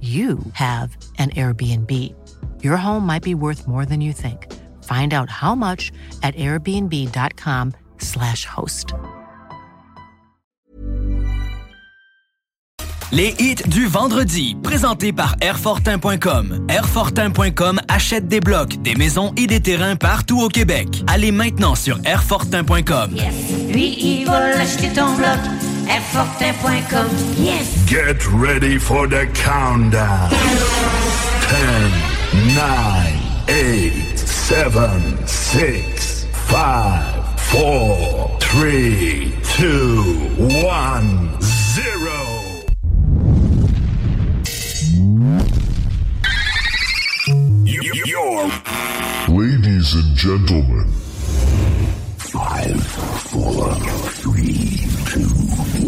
you have an Airbnb. Your home might be worth more than you think. Find out how much at airbnb.com/slash host. Les hits du vendredi, présentés par Airfortin.com. Airfortin.com achète des blocs, des maisons et des terrains partout au Québec. Allez maintenant sur Airfortin.com. Lui, il va l'acheter ton bloc. Airfortin.com. Yes! Get ready for the countdown. 10, 9, 8, 7, 6, 5, 4, 3, 2, 1, 0. Your Ladies and gentlemen, five, four, three, two, one.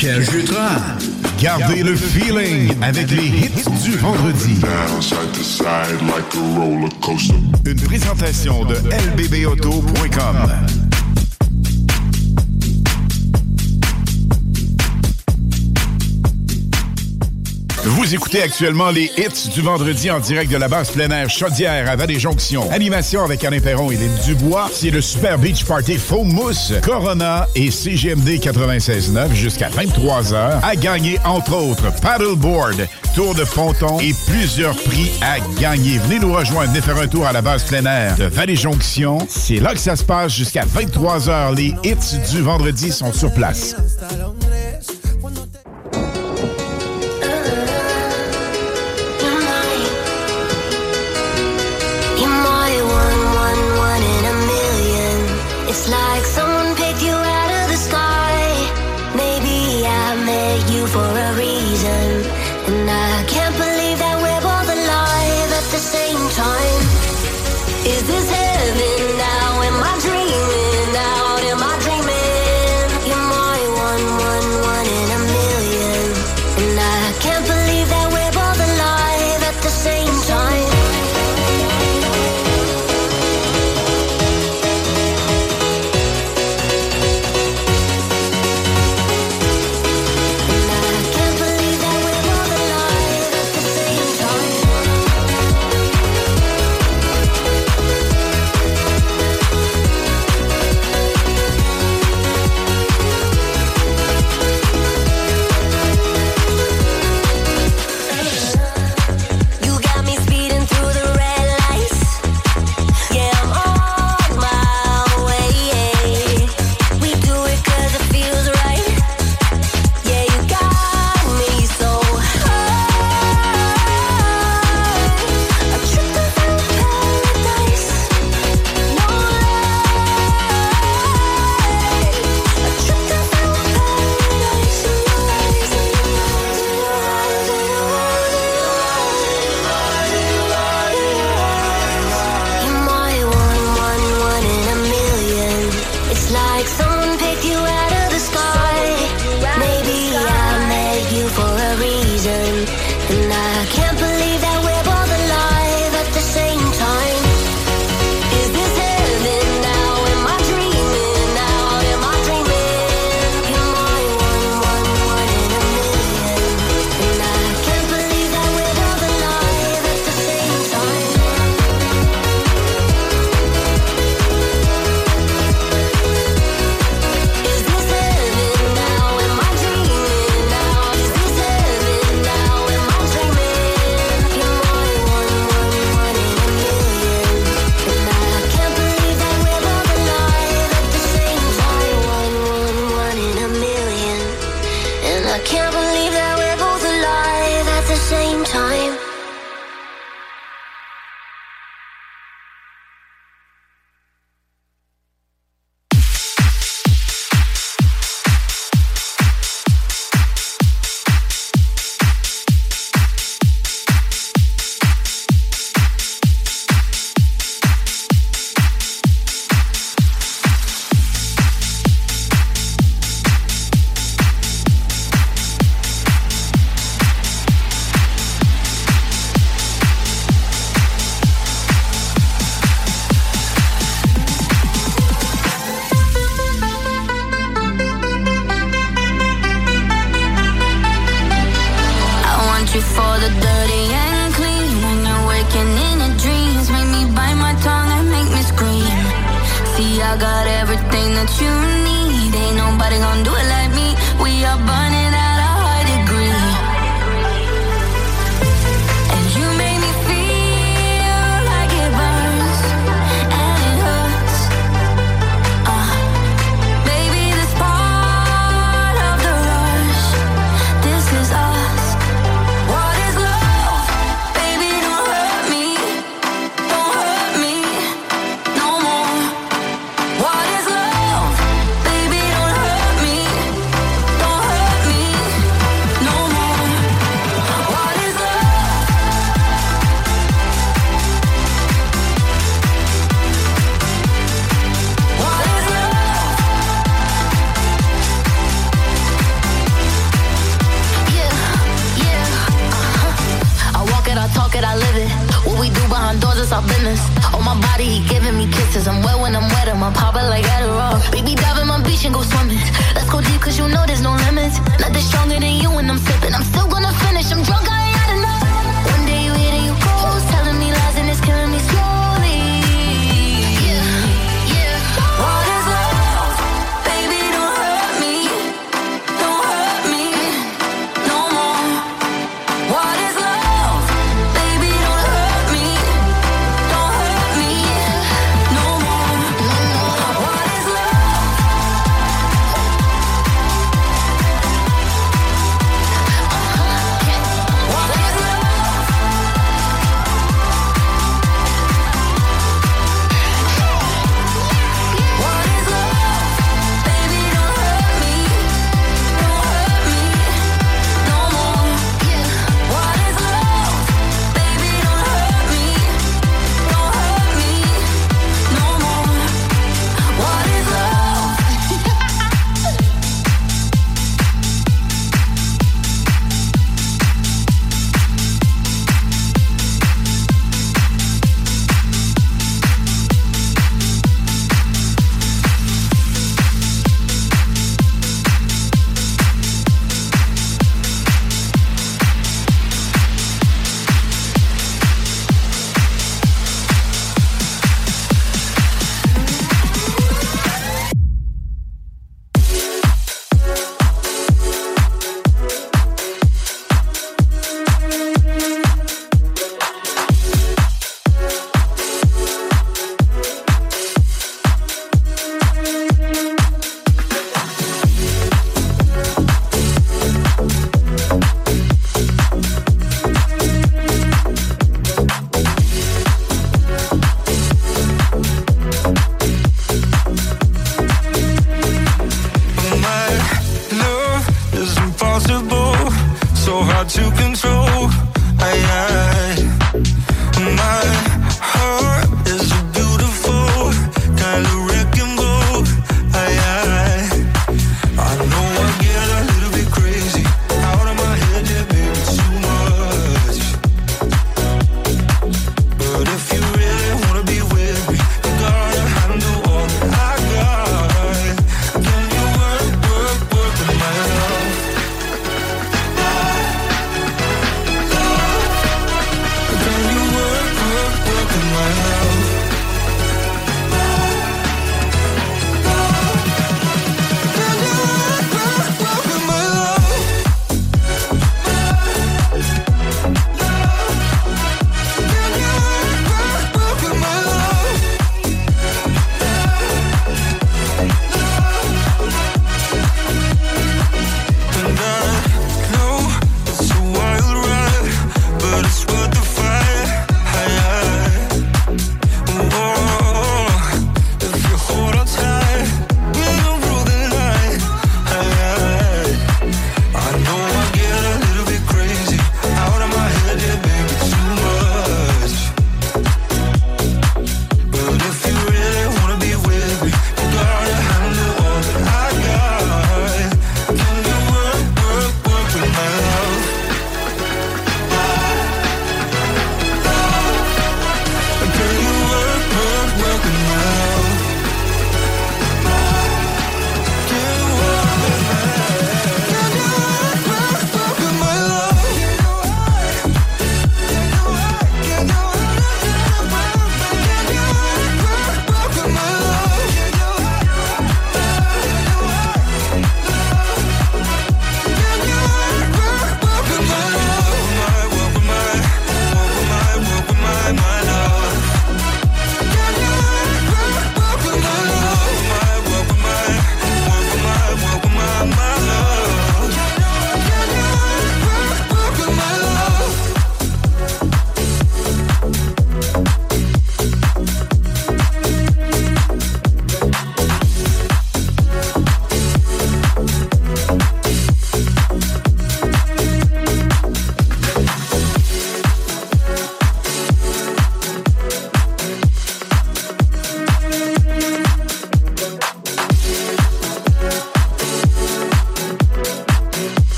Pierre Jutras. Gardez le feeling avec les hits du vendredi. Une présentation de lbbauto.com. Vous écoutez actuellement les hits du vendredi en direct de la base plein air Chaudière à Vallée-Jonction. Animation avec Alain Perron et Lynn Dubois. C'est le Super Beach Party Faux Mousse, Corona et CGMD 96.9 jusqu'à 23h. À gagner, entre autres, Paddleboard, Tour de Ponton et plusieurs prix à gagner. Venez nous rejoindre, venez faire un tour à la base plein air de Vallée-Jonction. C'est là que ça se passe jusqu'à 23h. Les hits du vendredi sont sur place.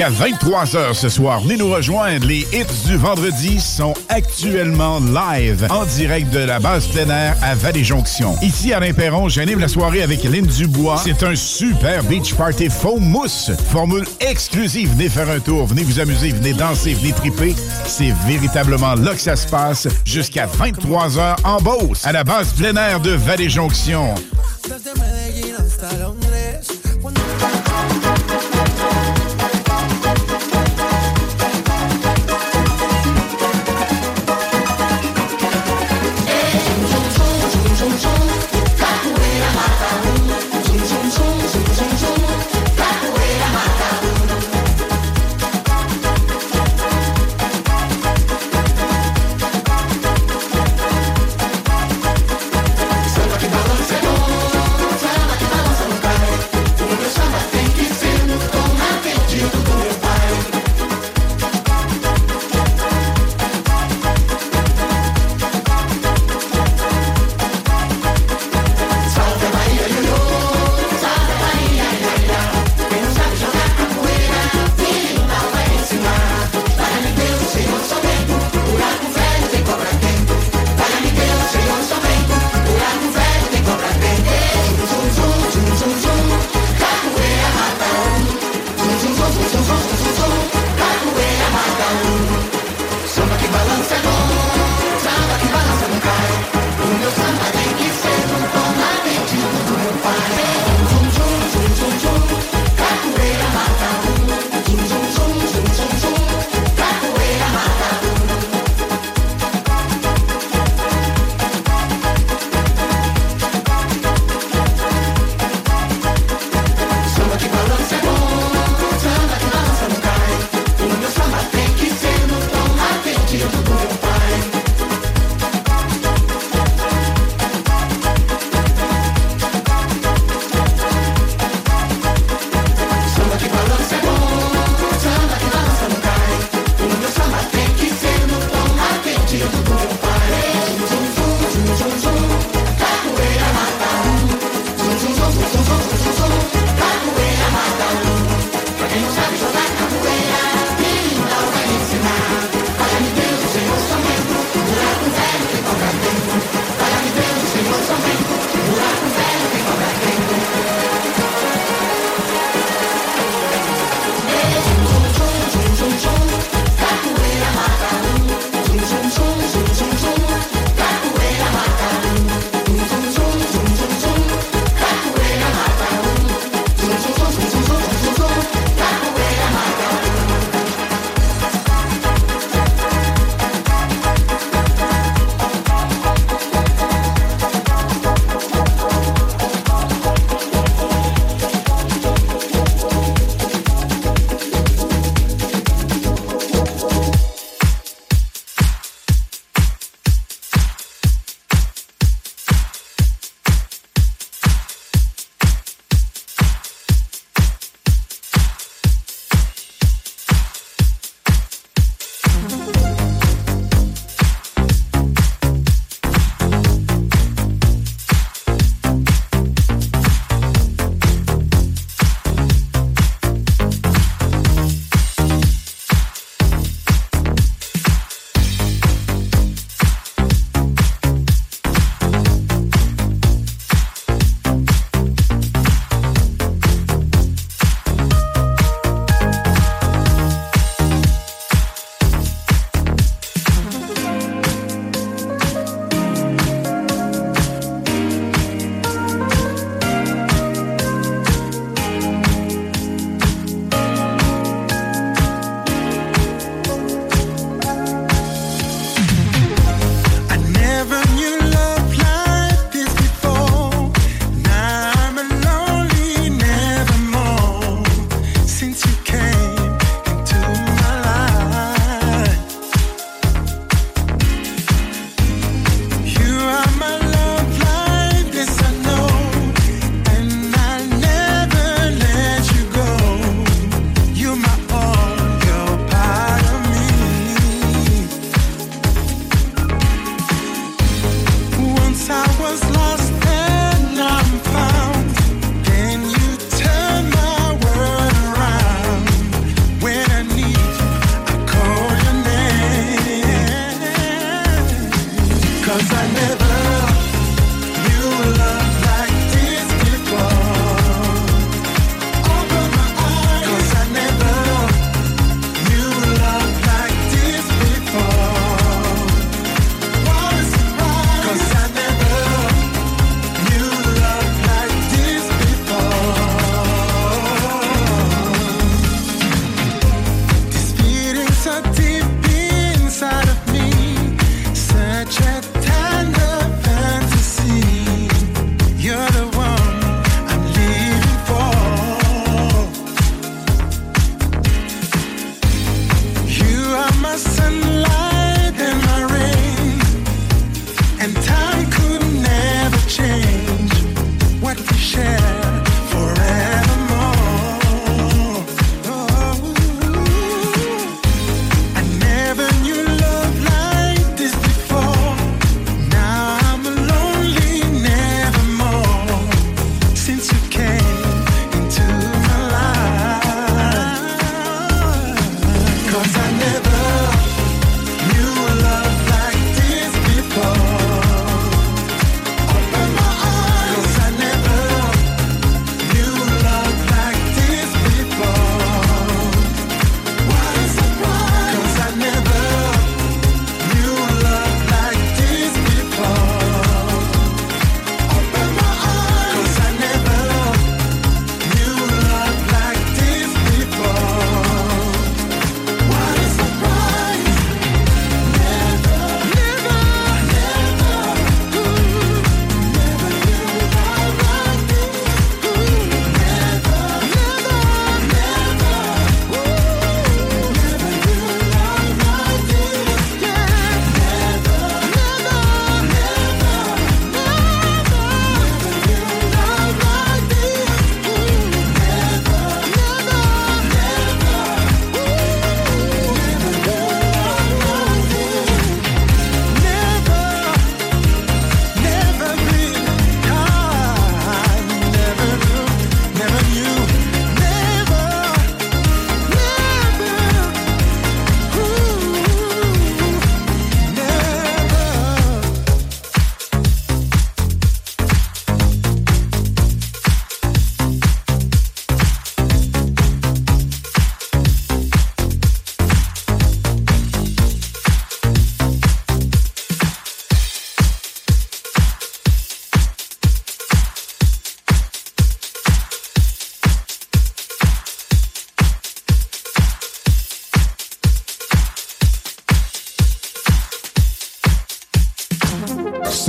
Jusqu'à 23h ce soir. Venez nous rejoindre. Les hits du vendredi sont actuellement live en direct de la base plein air à Vallée-Jonction. Ici, Alain Perron, j'anime la soirée avec Lynn Dubois. C'est un super beach party foam mousse. Formule exclusive. Venez faire un tour, venez vous amuser, venez danser, venez triper. C'est véritablement là que ça se passe jusqu'à 23h en Beauce, à la base plein air de Vallée-Jonction.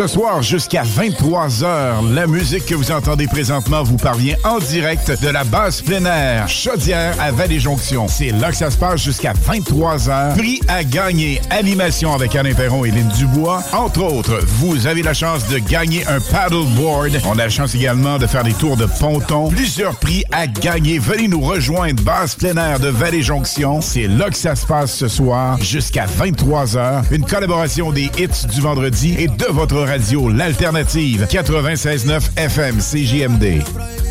Ce soir, jusqu'à 23h, la musique que vous entendez présentement vous parvient en direct de la base plein air Chaudière à Vallée-Jonction. C'est là que ça se passe jusqu'à 23h. Prix à gagner. Animation avec Alain Perron et Lynn Dubois. Entre autres, vous avez la chance de gagner un paddleboard. On a la chance également de faire des tours de ponton. Plusieurs prix à gagner. Venez nous rejoindre. Base plein air de Vallée-Jonction. C'est là que ça se passe ce soir jusqu'à 23h. Une collaboration des hits du vendredi et de votre radio, l'alternative 96.9 FM CJMD.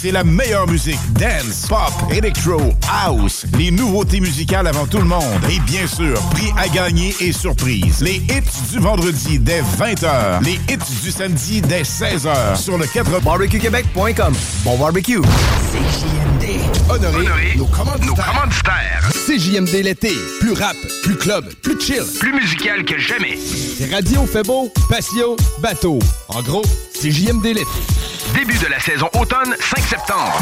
c'est la meilleure musique. Dance, pop, electro, house. Les nouveautés musicales avant tout le monde. Et bien sûr, prix à gagner et surprise. Les hits du vendredi dès 20h. Les hits du samedi dès 16h sur le 4 barbecuequebec.com. Bon barbecue. CJMD. Honorer, nos commanditaires. CJMD l'été. Plus rap, plus club, plus chill. Plus musical que jamais. Radio fait beau, patio, bateau. En gros, CJMD l'été. De la saison automne, 5 septembre.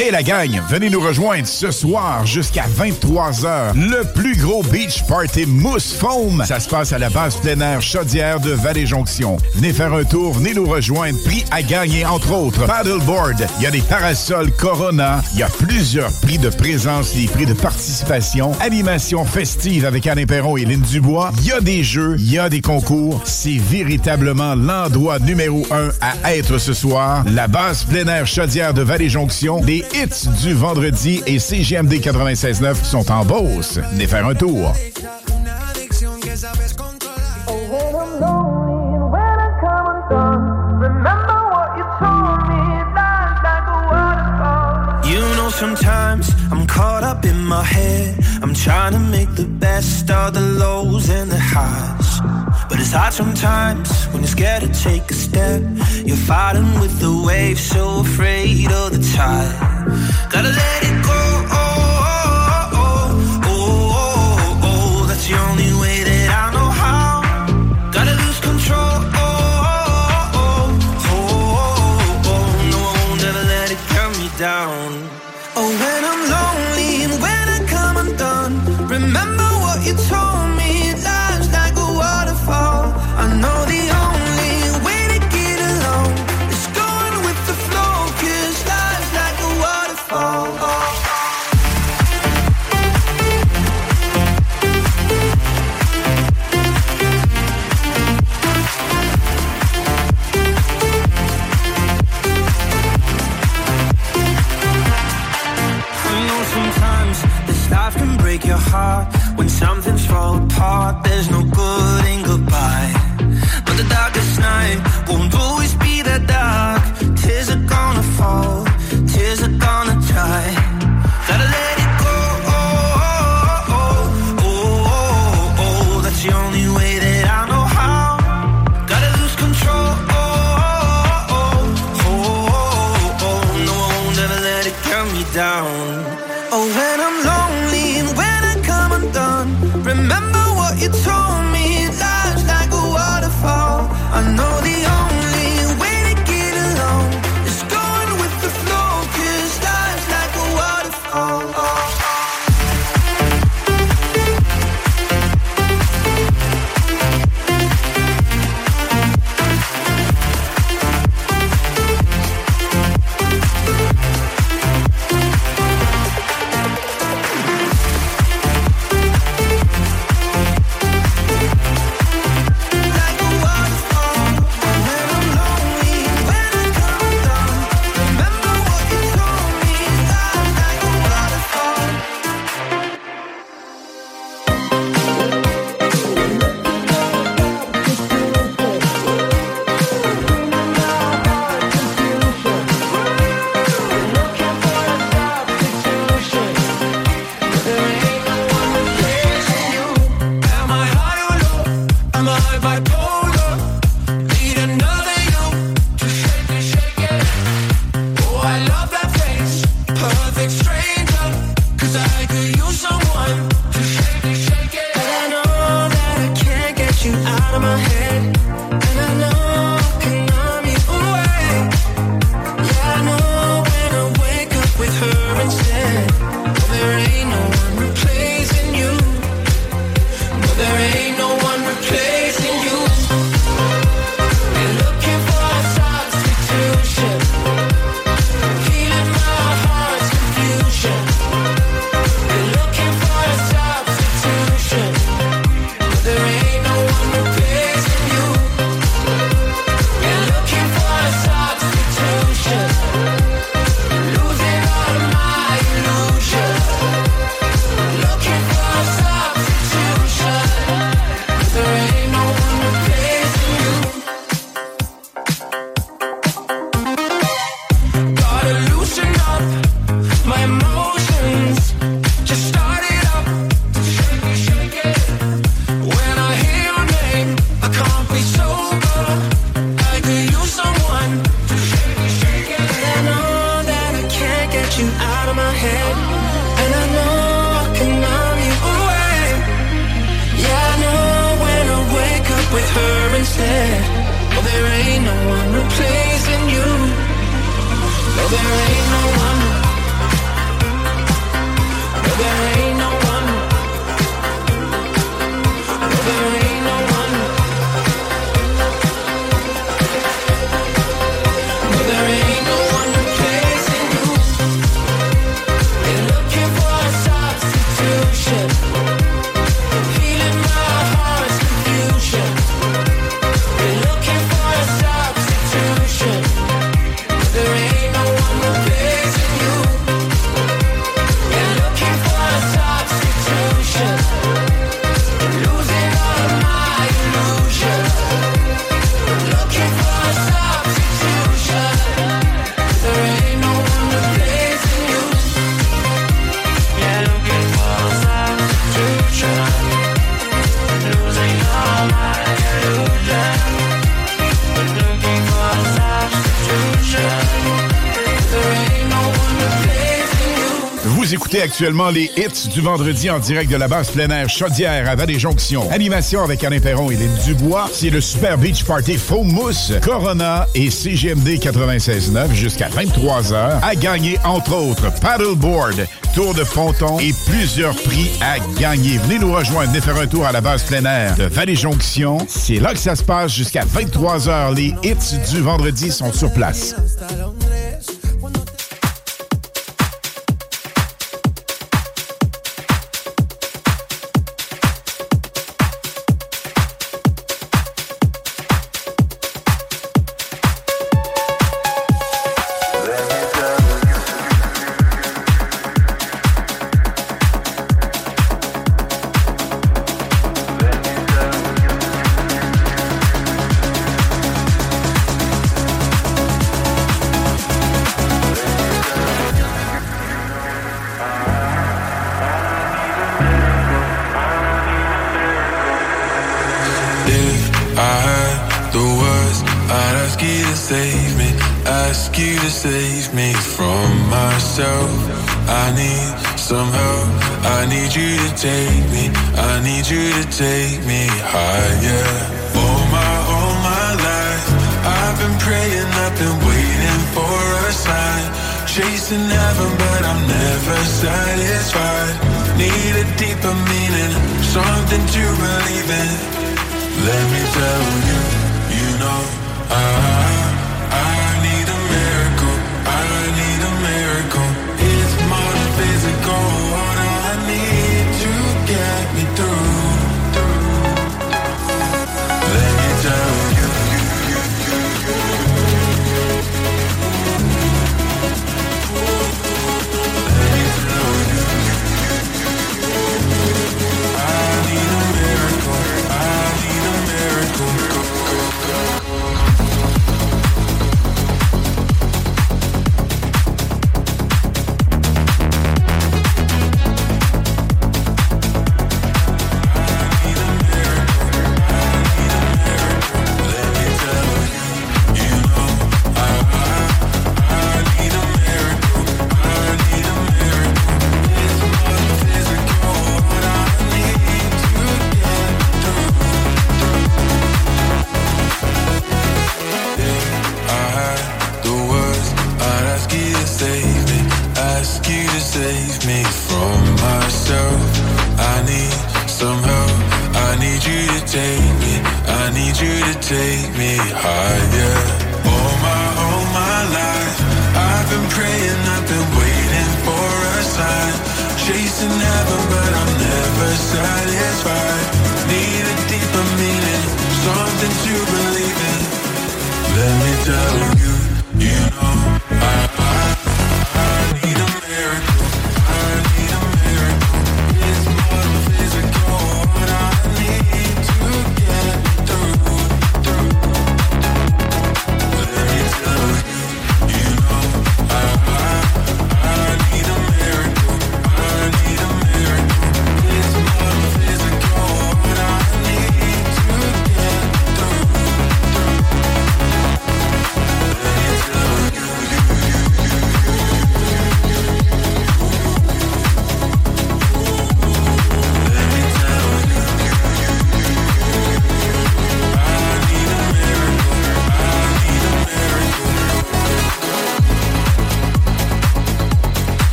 Hey la gang, venez nous rejoindre ce soir jusqu'à 23h. Le plus gros beach party mousse foam. Ça se passe à la base plein air chaudière de Vallée-Jonction. Venez faire un tour, venez nous rejoindre. Prix à gagner, entre autres. Paddleboard, il y a des parasols Corona, il y a plusieurs prix de présence, des prix de participation, animation festive avec Anne Perron et Lynn Dubois. Il y a des jeux, il y a des concours. C'est véritablement l'endroit numéro un à être ce soir. La base plein air chaudière de Vallée-Jonction. Hits du vendredi et CGMD 96.9 sont en Beauce. Venez faire un tour. Sometimes I'm caught up in my head. I'm trying to make the best of the lows and the highs. But it's hard sometimes when you're scared to take a step. You're fighting with the waves, so afraid of the tide. Saturday. Actuellement les hits du vendredi en direct de la base plein air Chaudière à Vallée-Jonction. Animation avec Alain Perron et les Dubois. C'est le Super Beach Party Faux Mousse, Corona et CGMD 96.9 jusqu'à 23h. À gagner, entre autres, paddleboard, tour de ponton et plusieurs prix à gagner. Venez nous rejoindre, venez faire un tour à la base plein air de Vallée-Jonction. C'est là que ça se passe jusqu'à 23h. Les hits du vendredi sont sur place.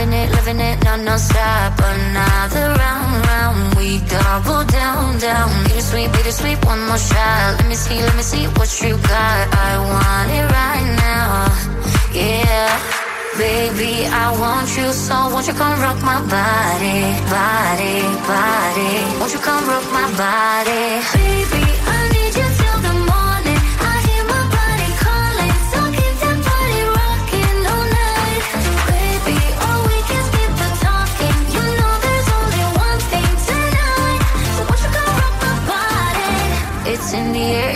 Loving it, living it, no, no stop. Another round, round, we double down, down. Bittersweet, bittersweet, one more shot. Let me see, let me see what you got. I want it right now, yeah. Baby, I want you so won't you come rock my body, body, body. Won't you come rock my body, baby?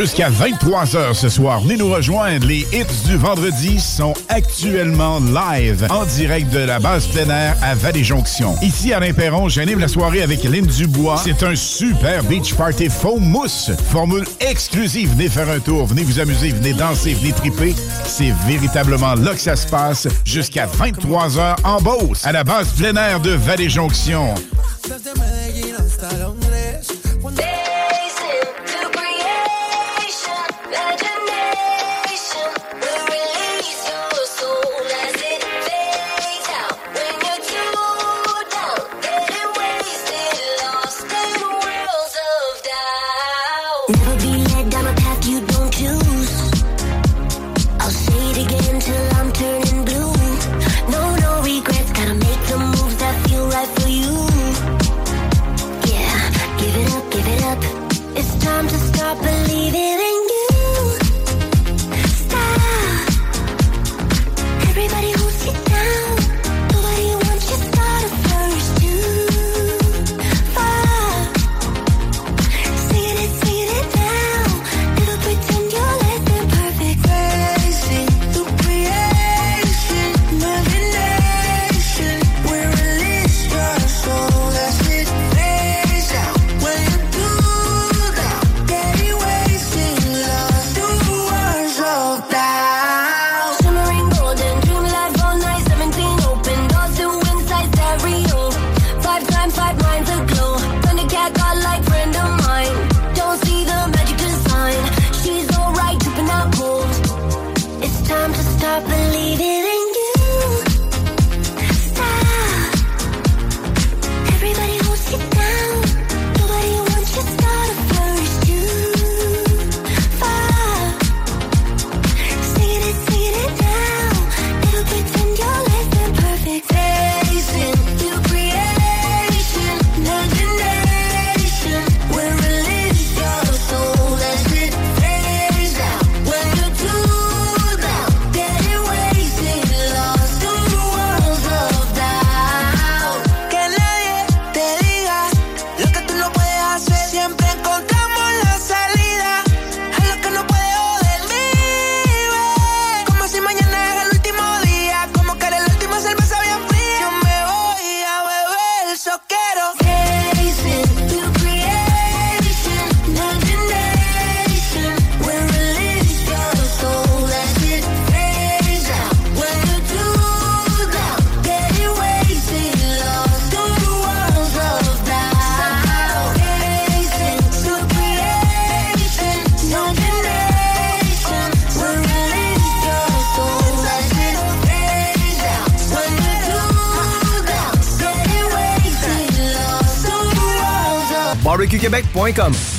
Jusqu'à 23h ce soir, venez nous rejoindre. Les hits du vendredi sont actuellement live en direct de la base plein air à Vallée-Jonction. Ici, Alain Perron, j'anime la soirée avec Lynn Dubois. C'est un super beach party foam mousse. Formule exclusive. Venez faire un tour, venez vous amuser, venez danser, venez triper. C'est véritablement là que ça se passe jusqu'à 23h en Beauce, à la base plein air de Vallée-Jonction.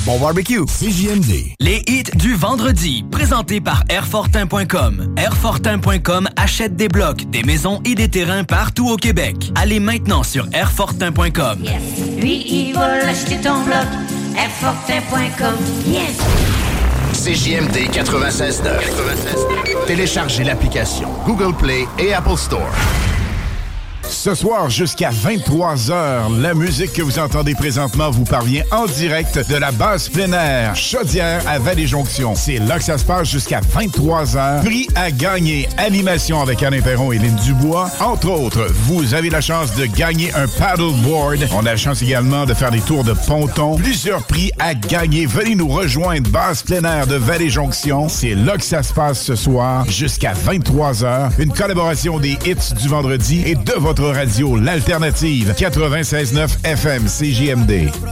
Bon barbecue. CJMD. Les hits du vendredi, présentés par Airfortin.com. Airfortin.com achète des blocs, des maisons et des terrains partout au Québec. Allez maintenant sur Airfortin.com. Lui, il va l'acheter ton bloc. Airfortin.com. Yes! CJMD 96.9. Téléchargez l'application Google Play et Apple Store. Ce soir, jusqu'à 23h, la musique que vous entendez présentement vous parvient en direct de la base plein air Chaudière à Vallée-Jonction. C'est là que ça se passe jusqu'à 23h. Prix à gagner. Animation avec Alain Perron et Lynn Dubois. Entre autres, vous avez la chance de gagner un paddleboard. On a la chance également de faire des tours de ponton. Plusieurs prix à gagner. Venez nous rejoindre. Base plein air de Vallée-Jonction. C'est là que ça se passe ce soir jusqu'à 23h. Une collaboration des hits du vendredi et de votre radio, l'alternative 96.9 FM CJMD.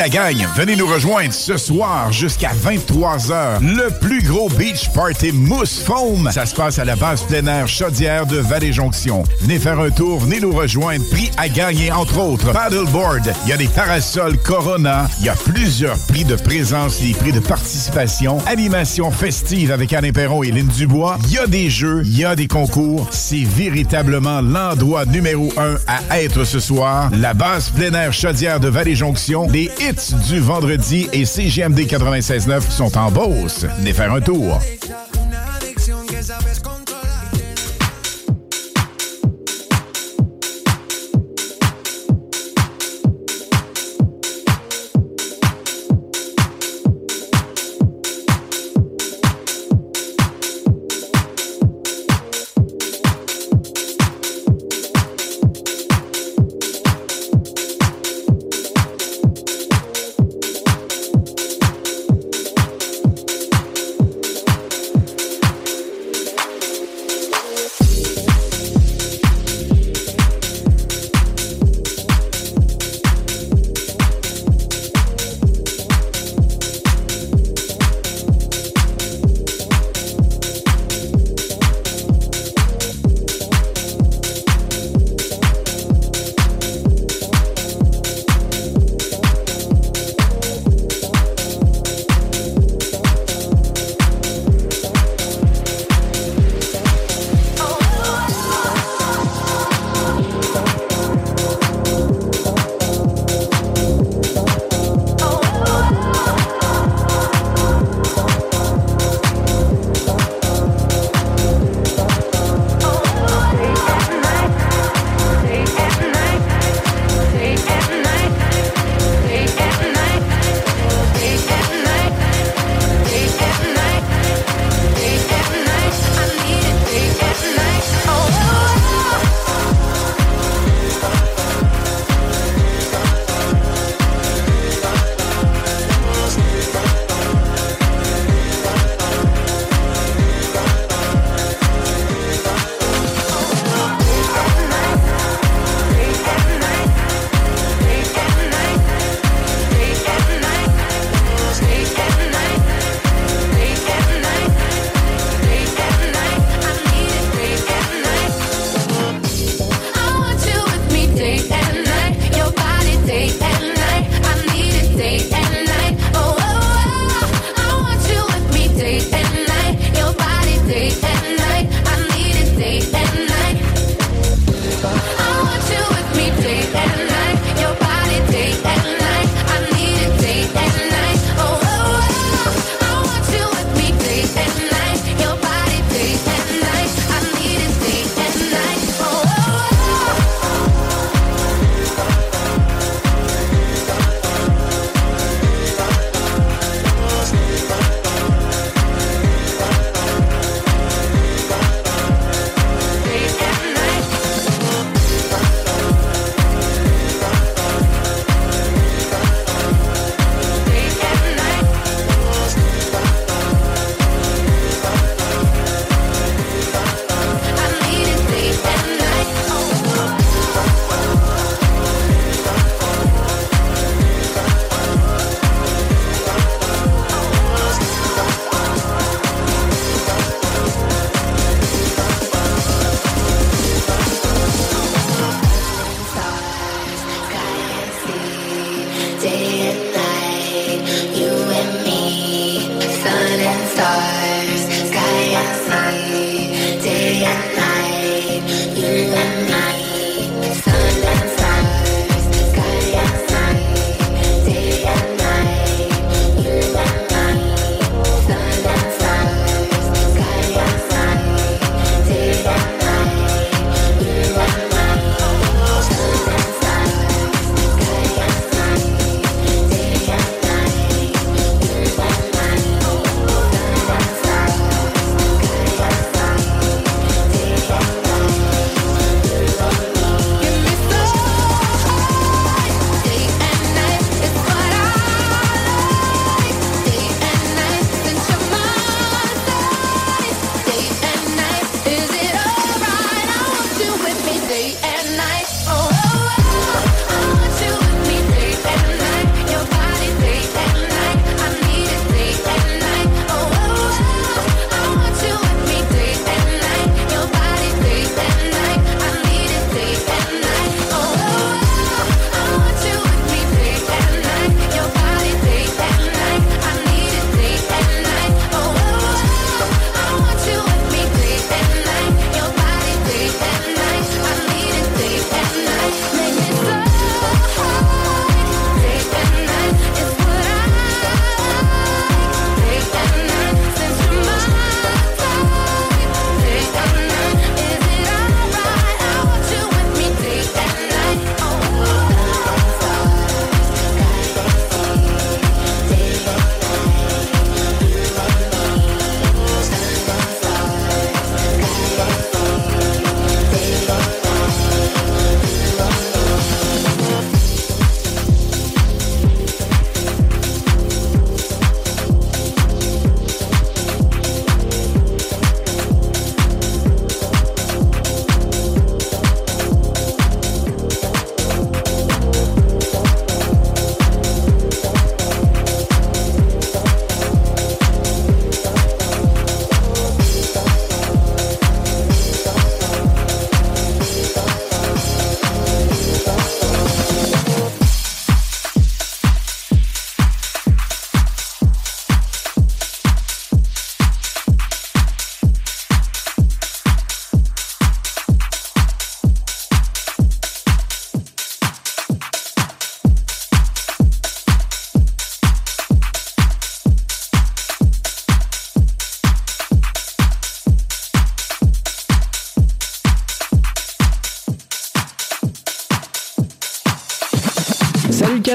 La gang, venez nous rejoindre ce soir jusqu'à 23h. Le plus gros beach party mousse foam. Ça se passe à la base plein air chaudière de Vallée-Jonction. Venez faire un tour, venez nous rejoindre. Prix à gagner, entre autres. Paddleboard, il y a des parasols Corona. Il y a plusieurs prix de présence, des prix de participation. Animation festive avec Alain Perron et Lynn Dubois. Il y a des jeux, il y a des concours. C'est véritablement l'endroit numéro un à être ce soir. La base plein air chaudière de Vallée-Jonction. Les du vendredi et CGMD 96.9 sont en Beauce. Venez faire un tour.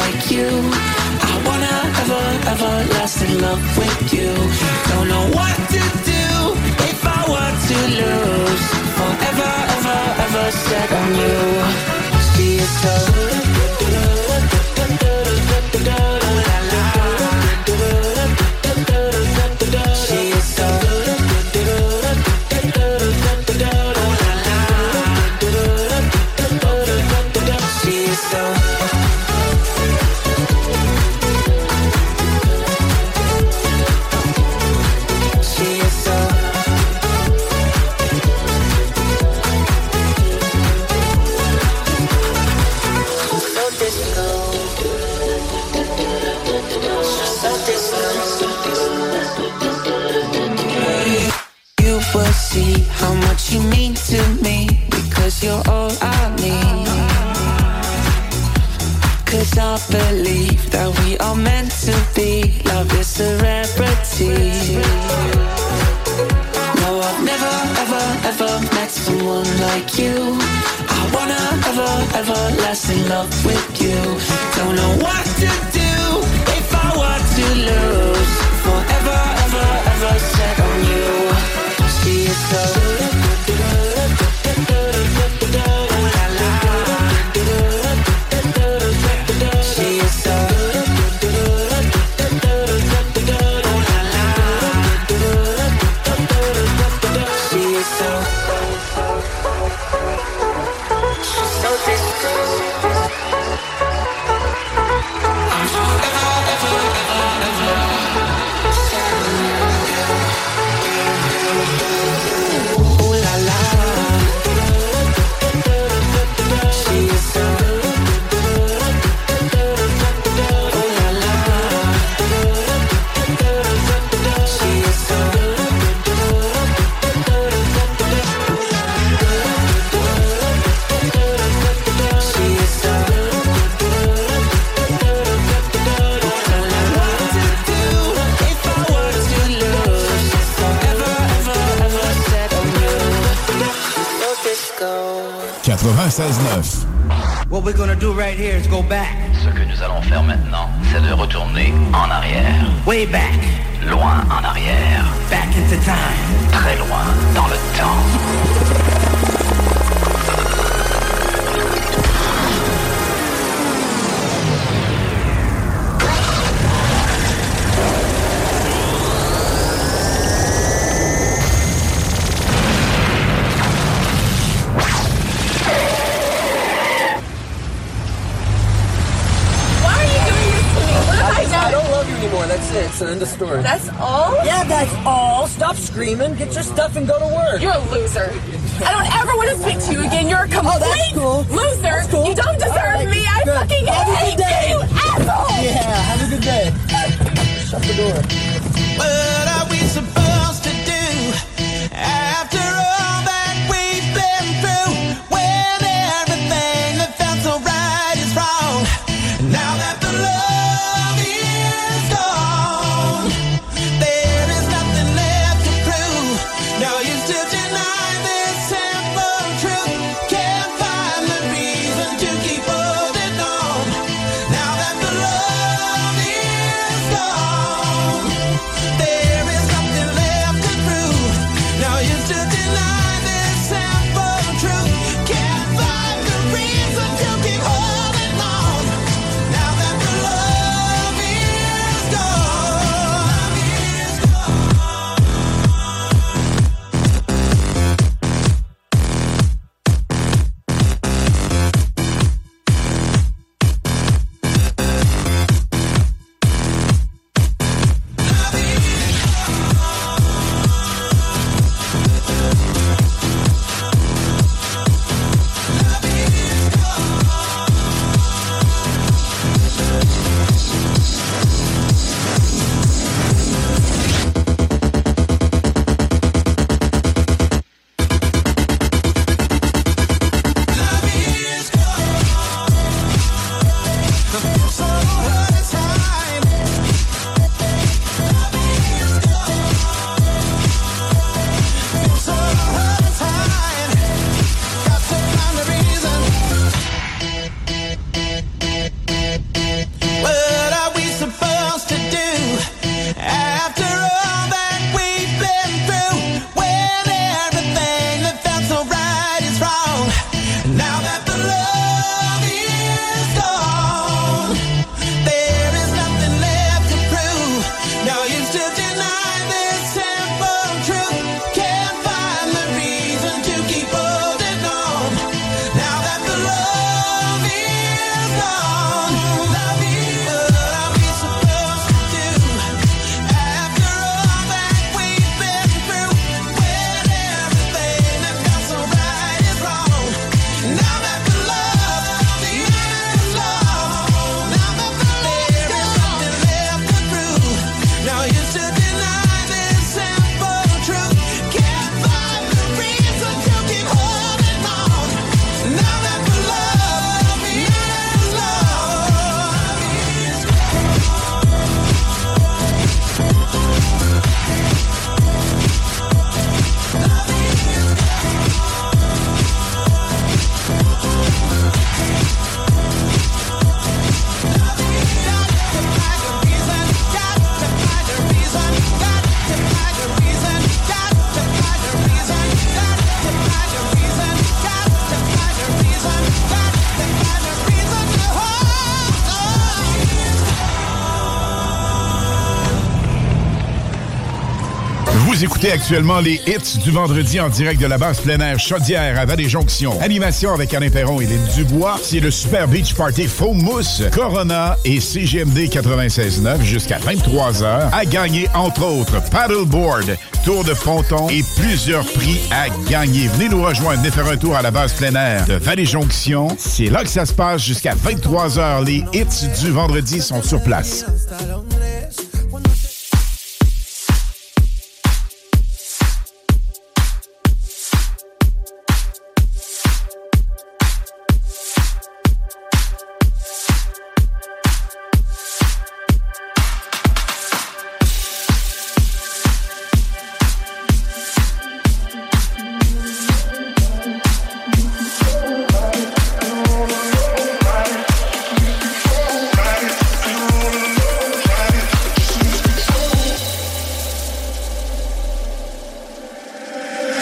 like you. I wanna ever, everlasting love with you. Don't know what to do if I were to lose. Forever, ever, ever set on you. See you so. love with That's all? Yeah, that's all. Stop screaming. Get your stuff and go actuellement les hits du vendredi en direct de la base plein air Chaudière à Vallée-Jonction. Animation avec Alain Perron et Lynn Dubois. C'est le Super Beach Party Faux Mousse, Corona et CGMD 96.9 jusqu'à 23h. À gagner, entre autres, paddleboard, tour de ponton et plusieurs prix à gagner. Venez nous rejoindre, venez faire un tour à la base plein air de Vallée-Jonction. C'est là que ça se passe jusqu'à 23h. Les hits du vendredi sont sur place.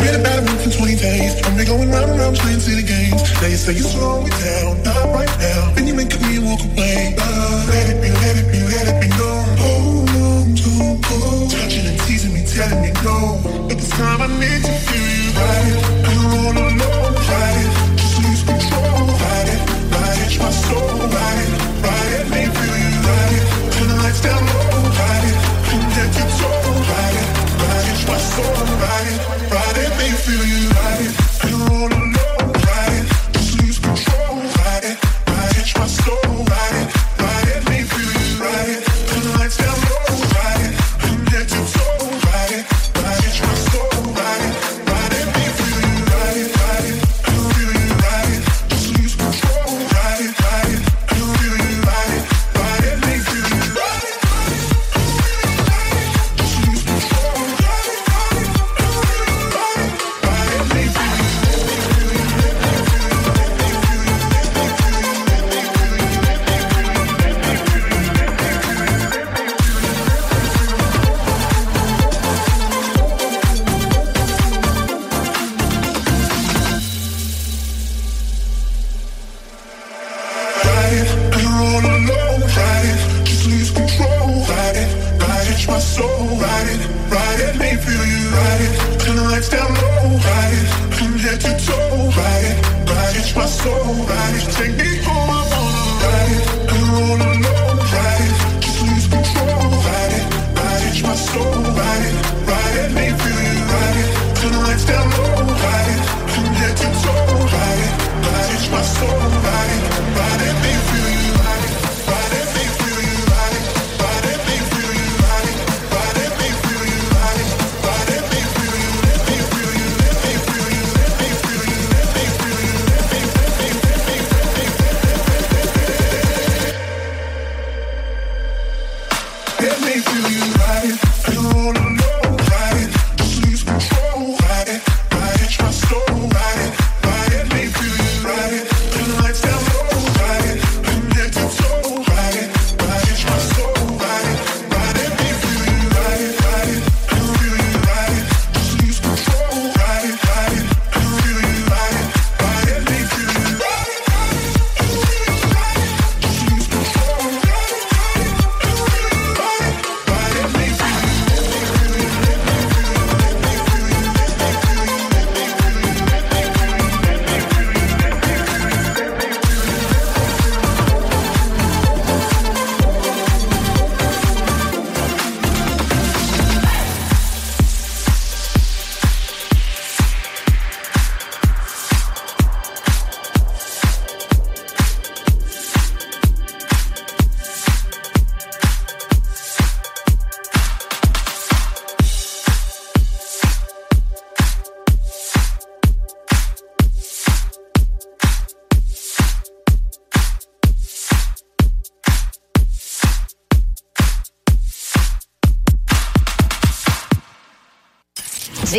About a month and 20 days. I'm been going round and round playing city games. Now you say you slow me down, not right now. Then you make me walk away. Uh, let it be, let it be, let it be known. Hold on to go. Touching and teasing me, telling me no. But this time I need to feel you right. You're all alone, right? Just lose control, right? Right, it's my soul, right? Right, let me feel you right. Turn the lights down low, right? From head to toe, right? Right, it's my soul, right? Right,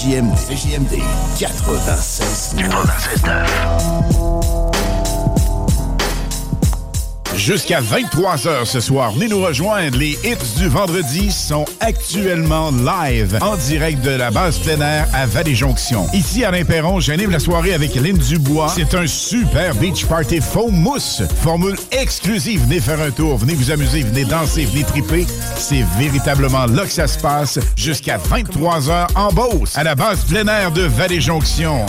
CJMD. CJMD 96. 96 Jusqu'à 23h ce soir, venez nous rejoindre. Les hits du vendredi sont actuellement live en direct de la base plein air à Vallée-Jonction. Ici, Alain Perron, j'anime la soirée avec Lynn Dubois. C'est un super beach party faux mousse. Formule exclusive. Venez faire un tour, venez vous amuser, venez danser, venez triper. C'est véritablement là que ça se passe jusqu'à 23h en Beauce, à la base plein air de Vallée-Jonction.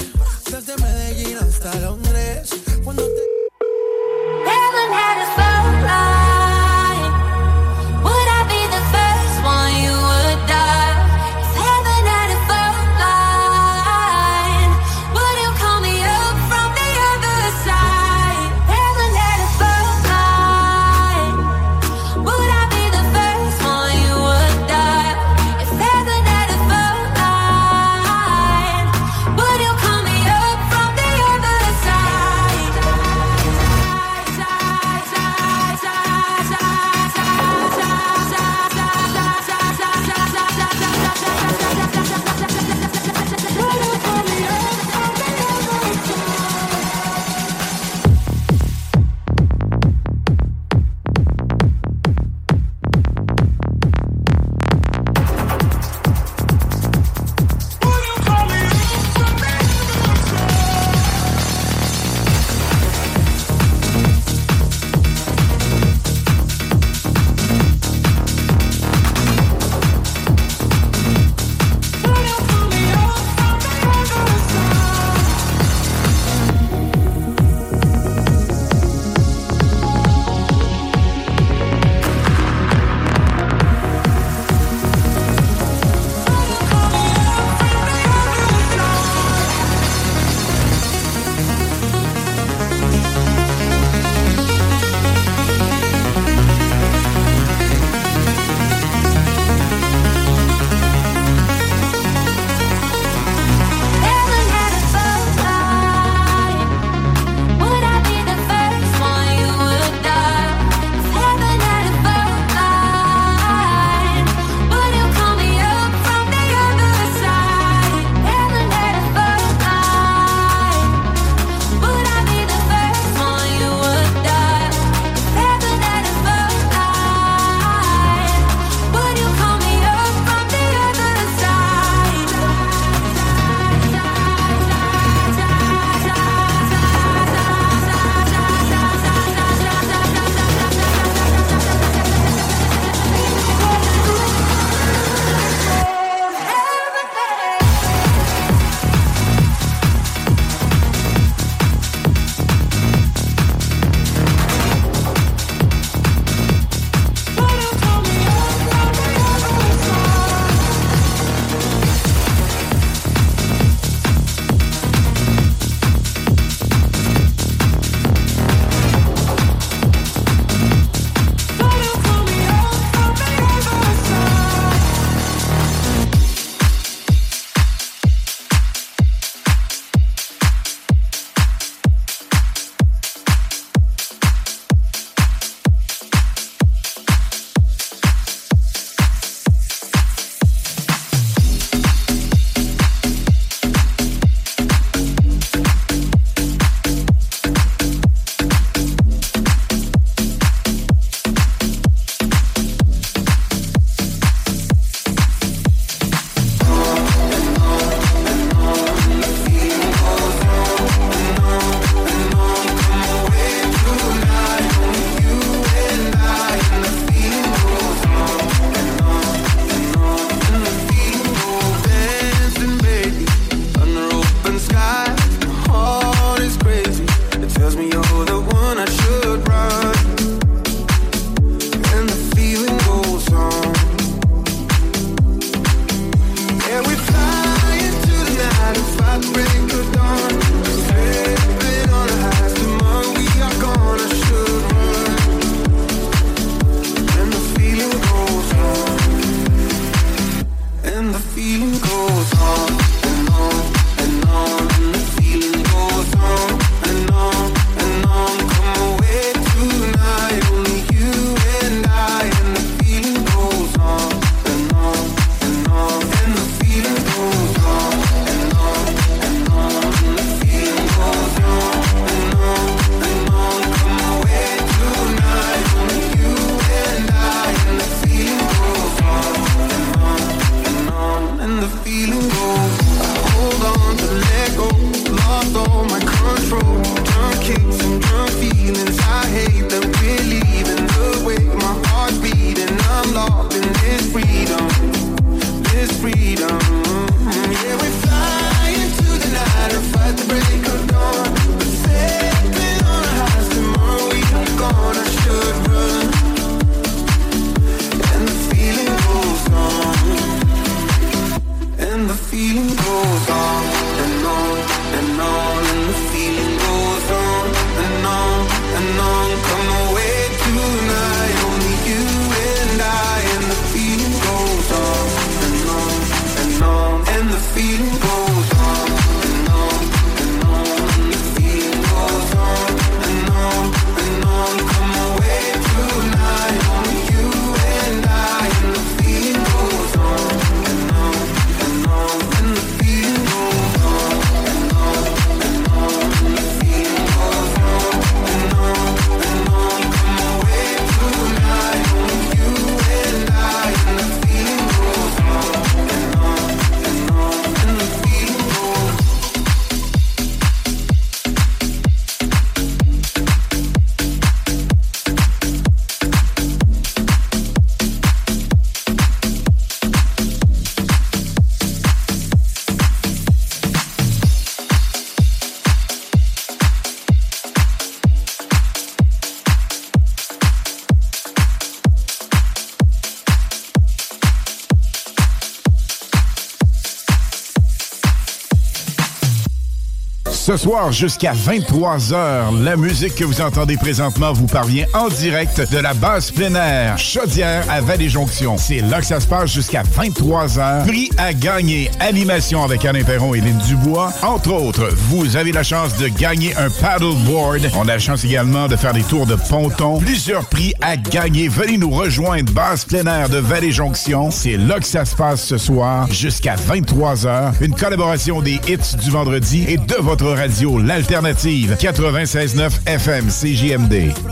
Ce soir, jusqu'à 23h, la musique que vous entendez présentement vous parvient en direct de la base plein Chaudière à Vallée-Jonction. C'est là que ça se passe jusqu'à 23h. Prix à gagner. Animation avec Alain Perron et Lynn Dubois. Entre autres, vous avez la chance de gagner un paddleboard. On a la chance également de faire des tours de ponton. Plusieurs prix à gagner. Venez nous rejoindre. Base plein de Vallée-Jonction. C'est là que ça se passe ce soir jusqu'à 23h. Une collaboration des hits du vendredi et de votre radio, l'alternative 96.9 FM CJMD.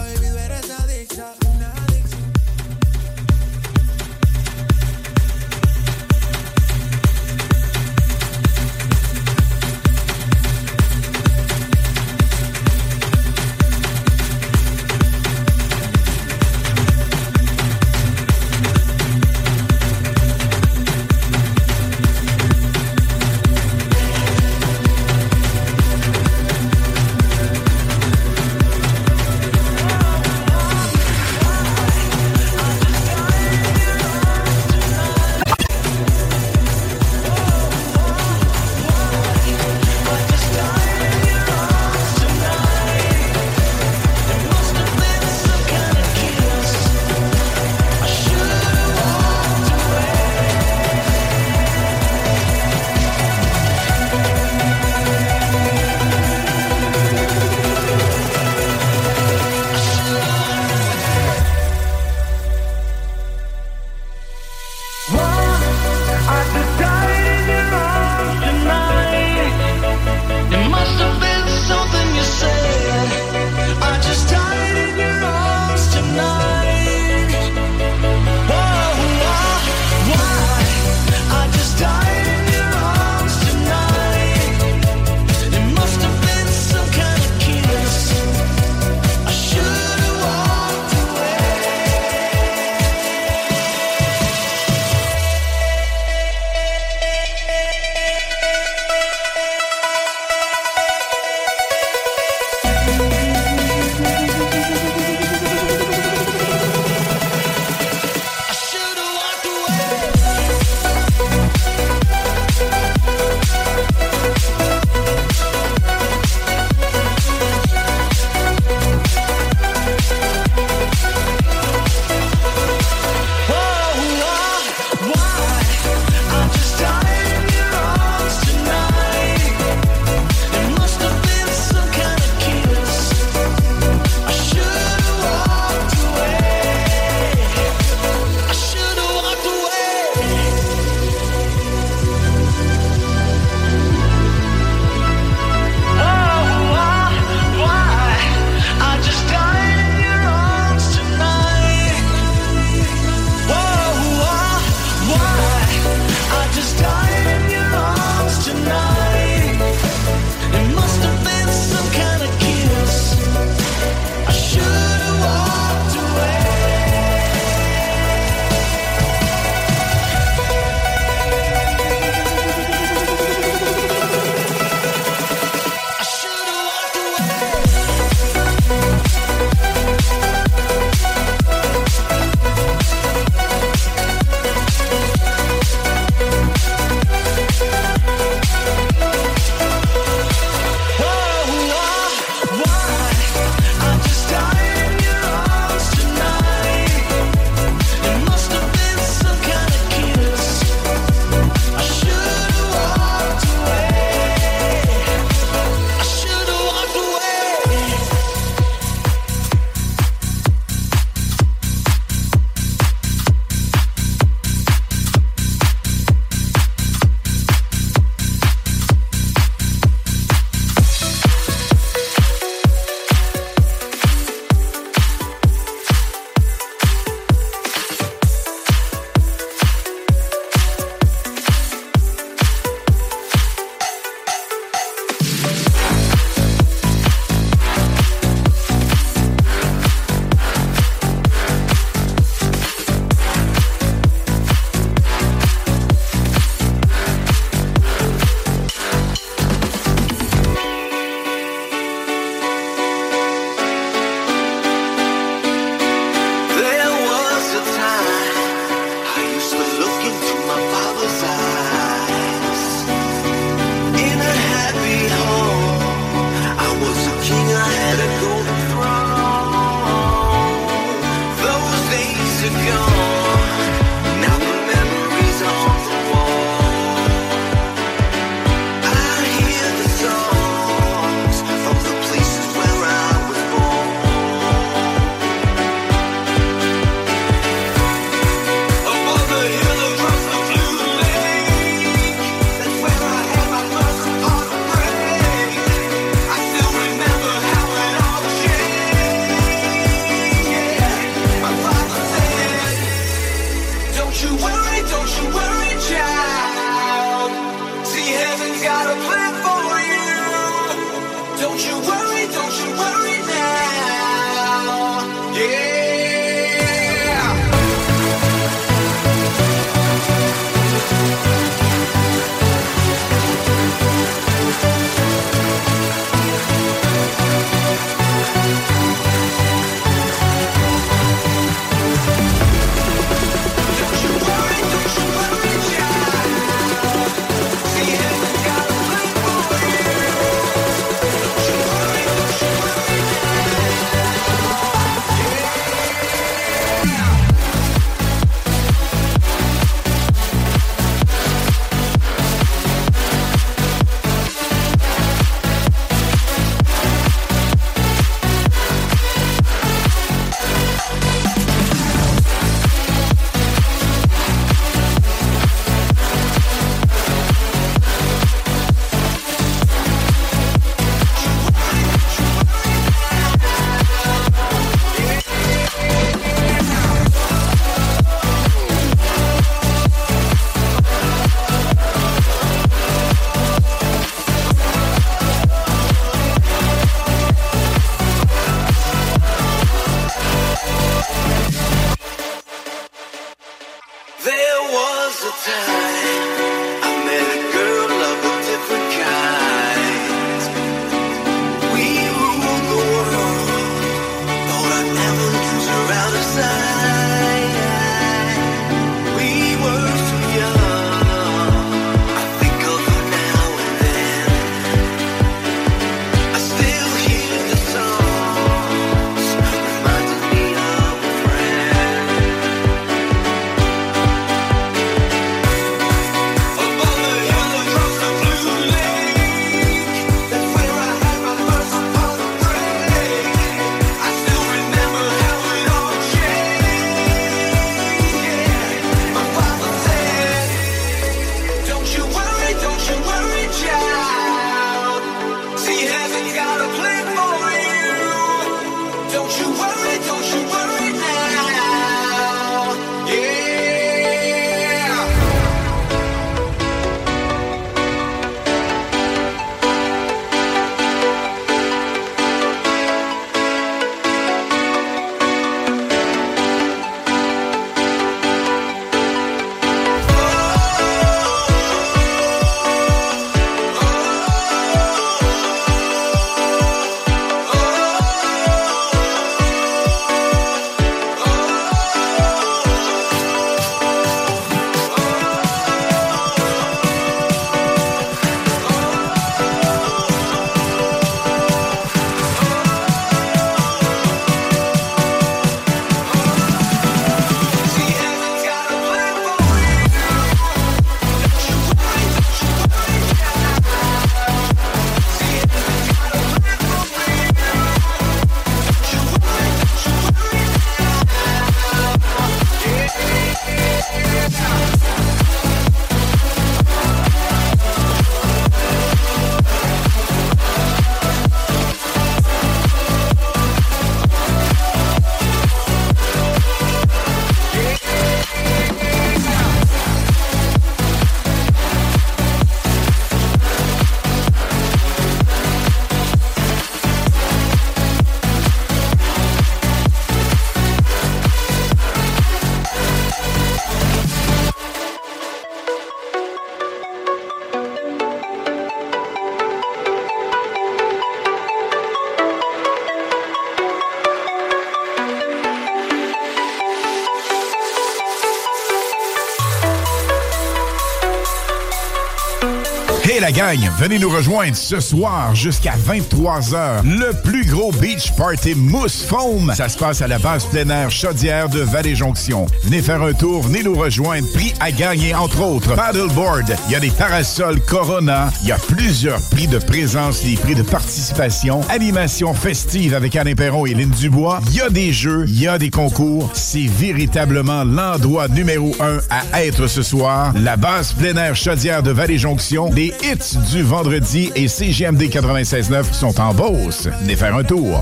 Venez nous rejoindre ce soir jusqu'à 23h. Le plus gros beach party mousse foam. Ça se passe à la base plein air chaudière de Vallée-Jonction. Venez faire un tour, venez nous rejoindre. Prix à gagner, entre autres. Paddleboard, il y a des parasols Corona, il y a plusieurs prix de présence, les prix de participation, animation festive avec Alain Perron et Lynn Dubois. Il y a des jeux, il y a des concours. C'est véritablement l'endroit numéro un à être ce soir. La base plein air chaudière de Vallée-Jonction. Les hits du vendredi et CGMD 96.9 sont en Beauce. Venez faire un tour.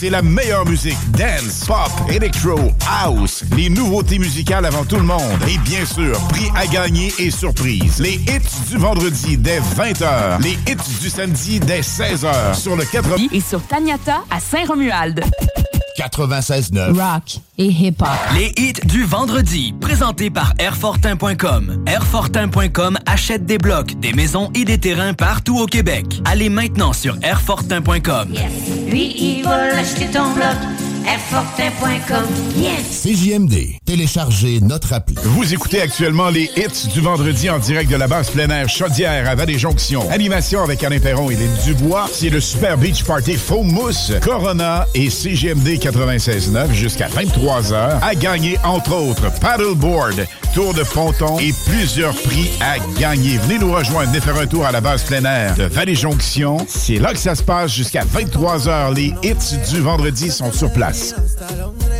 c'est la meilleure musique. Dance, pop, electro, house. Les nouveautés musicales avant tout le monde. Et bien sûr, prix à gagner et surprise. Les hits du vendredi dès 20h. Les hits du samedi dès 16h sur le 80 et sur Taniata à Saint-Romuald. 96.9. Rock et hip-hop. Les hits du vendredi, présentés par Airfortin.com. Airfortin.com achète des blocs, des maisons et des terrains partout au Québec. Allez maintenant sur Airfortin.com. Lui, il va l'acheter ton bloc. Airfortin.com. Yes! CJMD. Téléchargez notre appli. Vous écoutez actuellement les hits du vendredi en direct de la base plein air Chaudière à Vallée-Jonction. Animation avec Alain Perron et Lynn Dubois. C'est le Super Beach Party Faux Mousse, Corona et CGMD 96.9 jusqu'à 23h. À gagner, entre autres, paddleboard, tour de ponton et plusieurs prix à gagner. Venez nous rejoindre, venez faire un tour à la base plein air de Vallée-Jonction. C'est là que ça se passe jusqu'à 23h. Les hits du vendredi sont sur place. Vegas.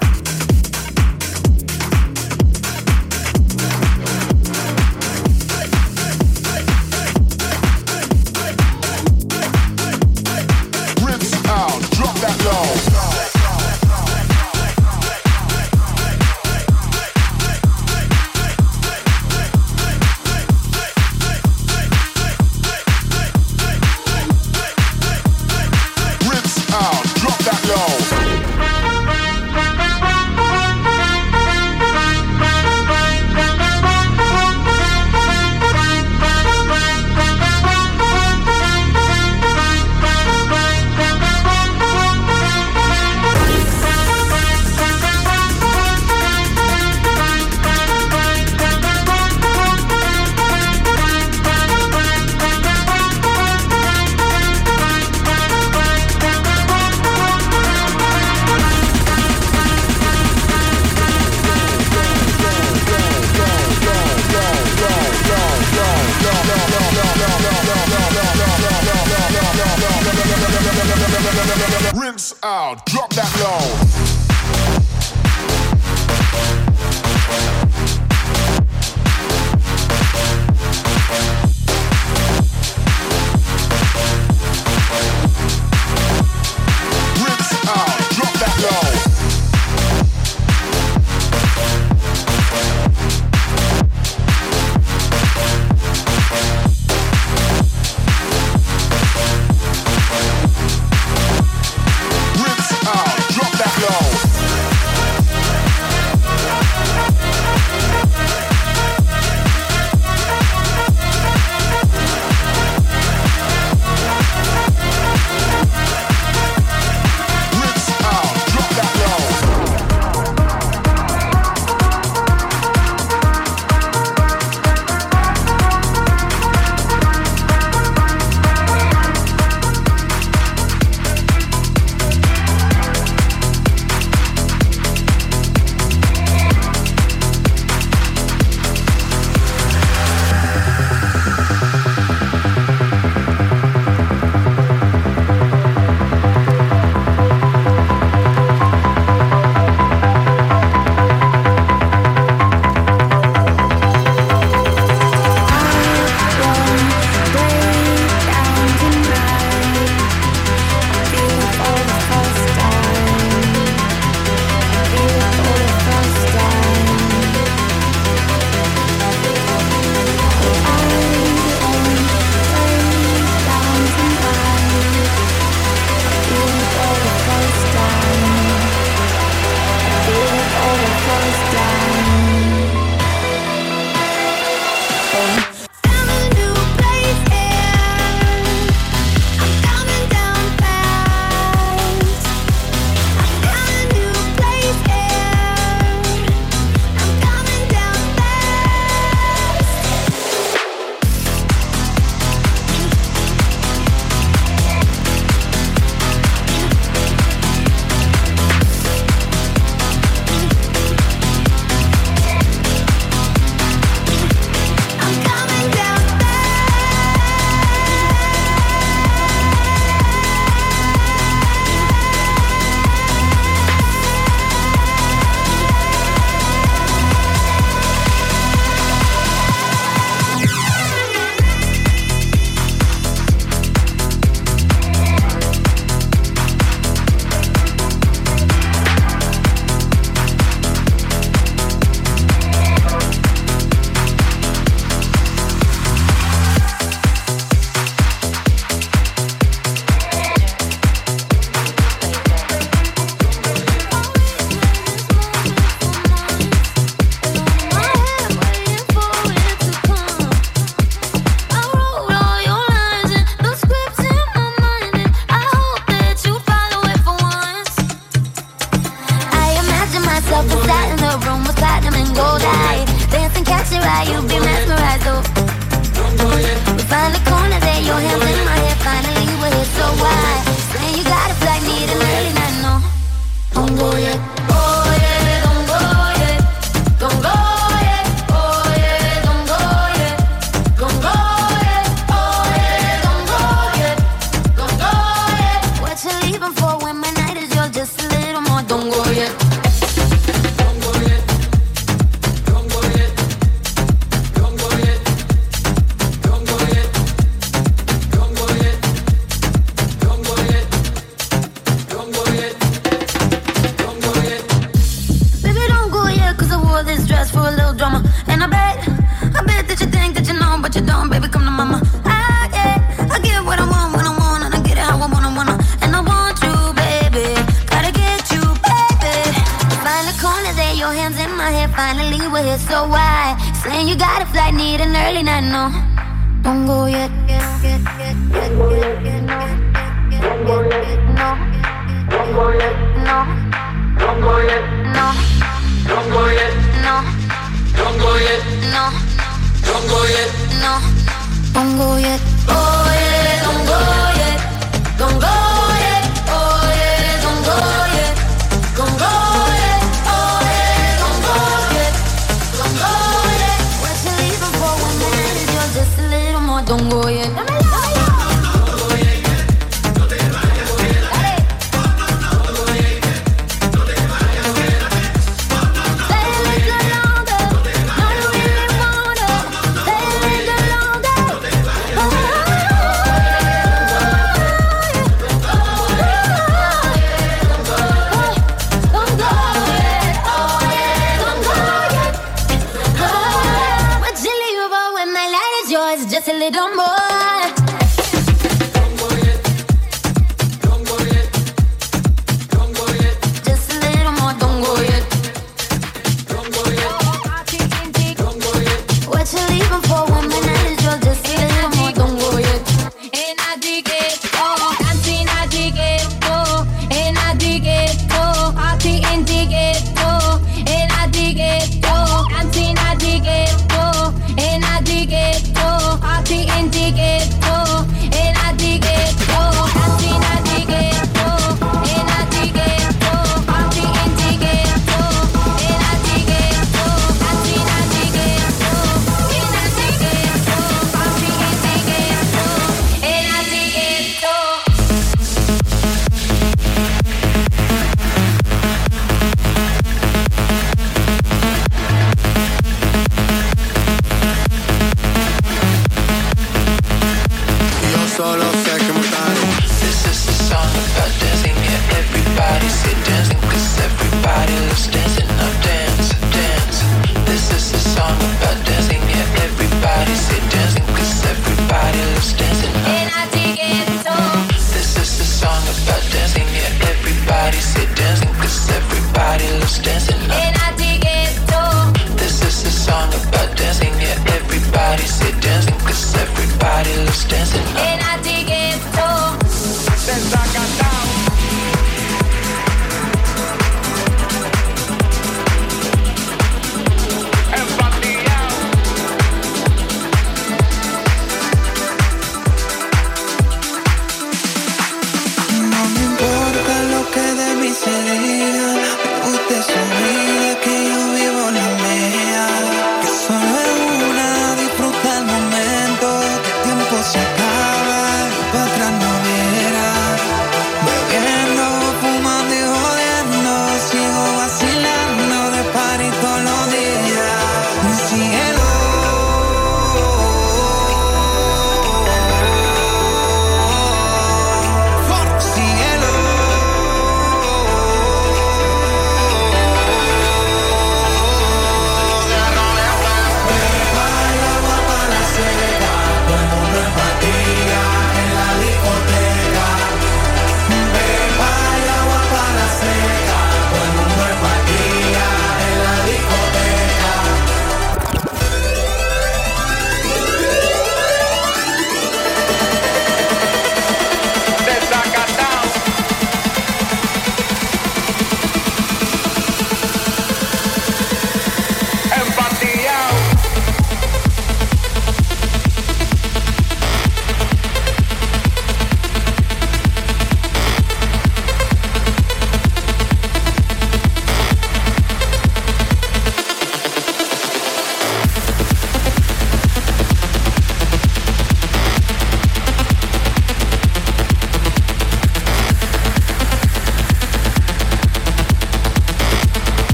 Thank you.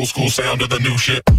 old school sound of the new shit.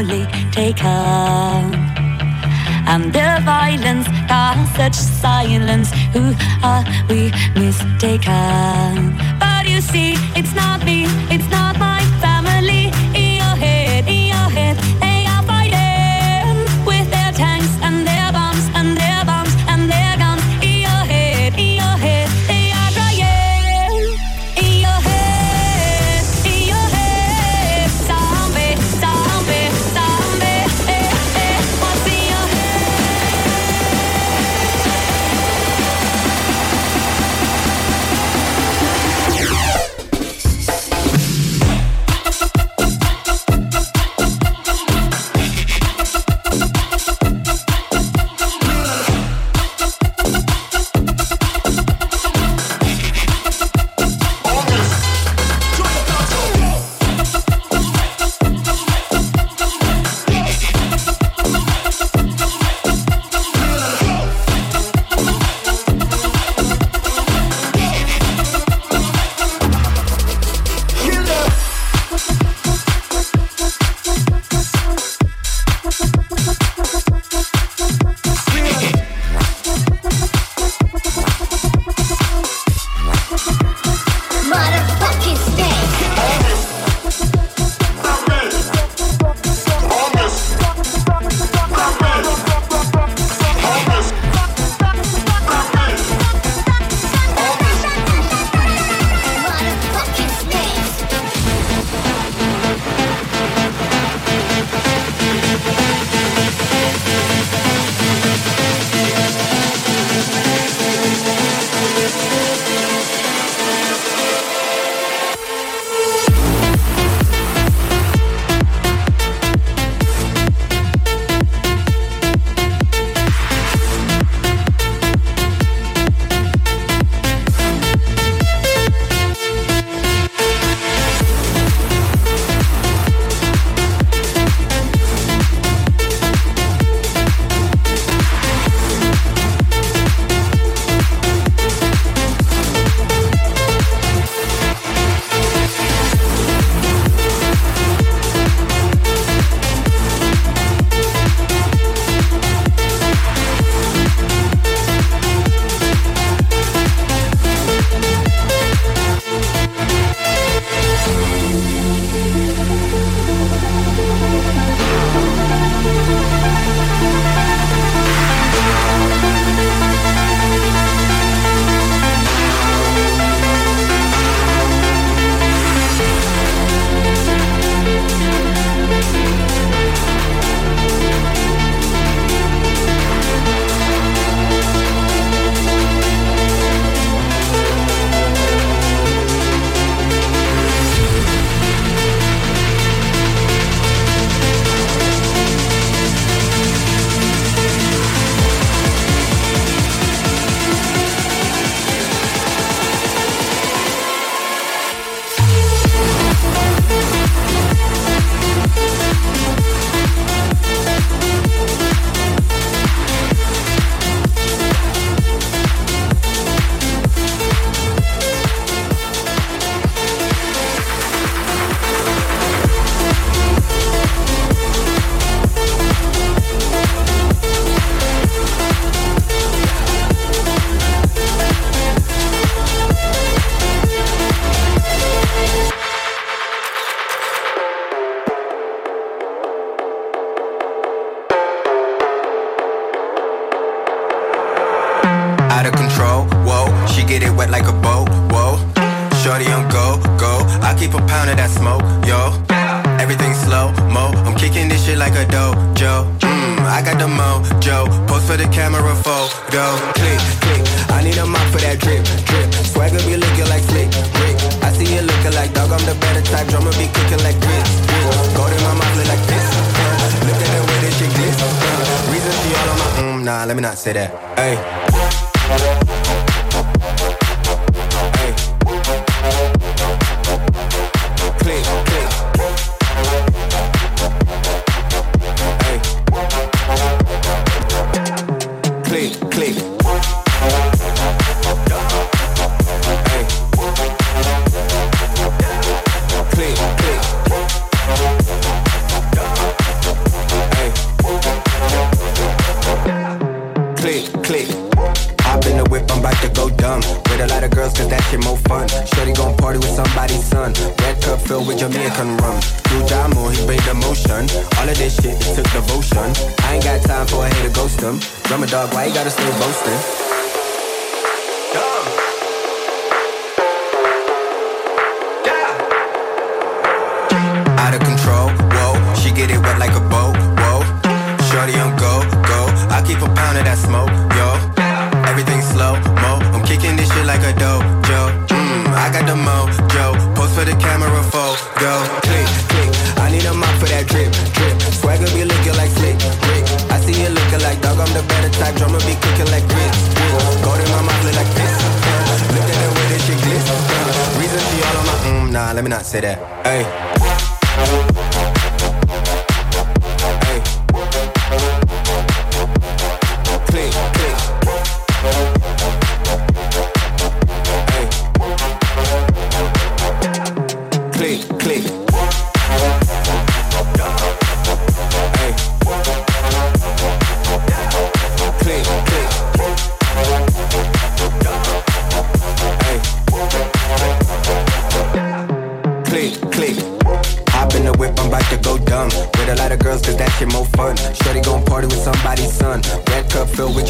slowly taken. And the violence that such silence, who are we mistaken? But you see, it's not me, it's not my family. In your head, in your head.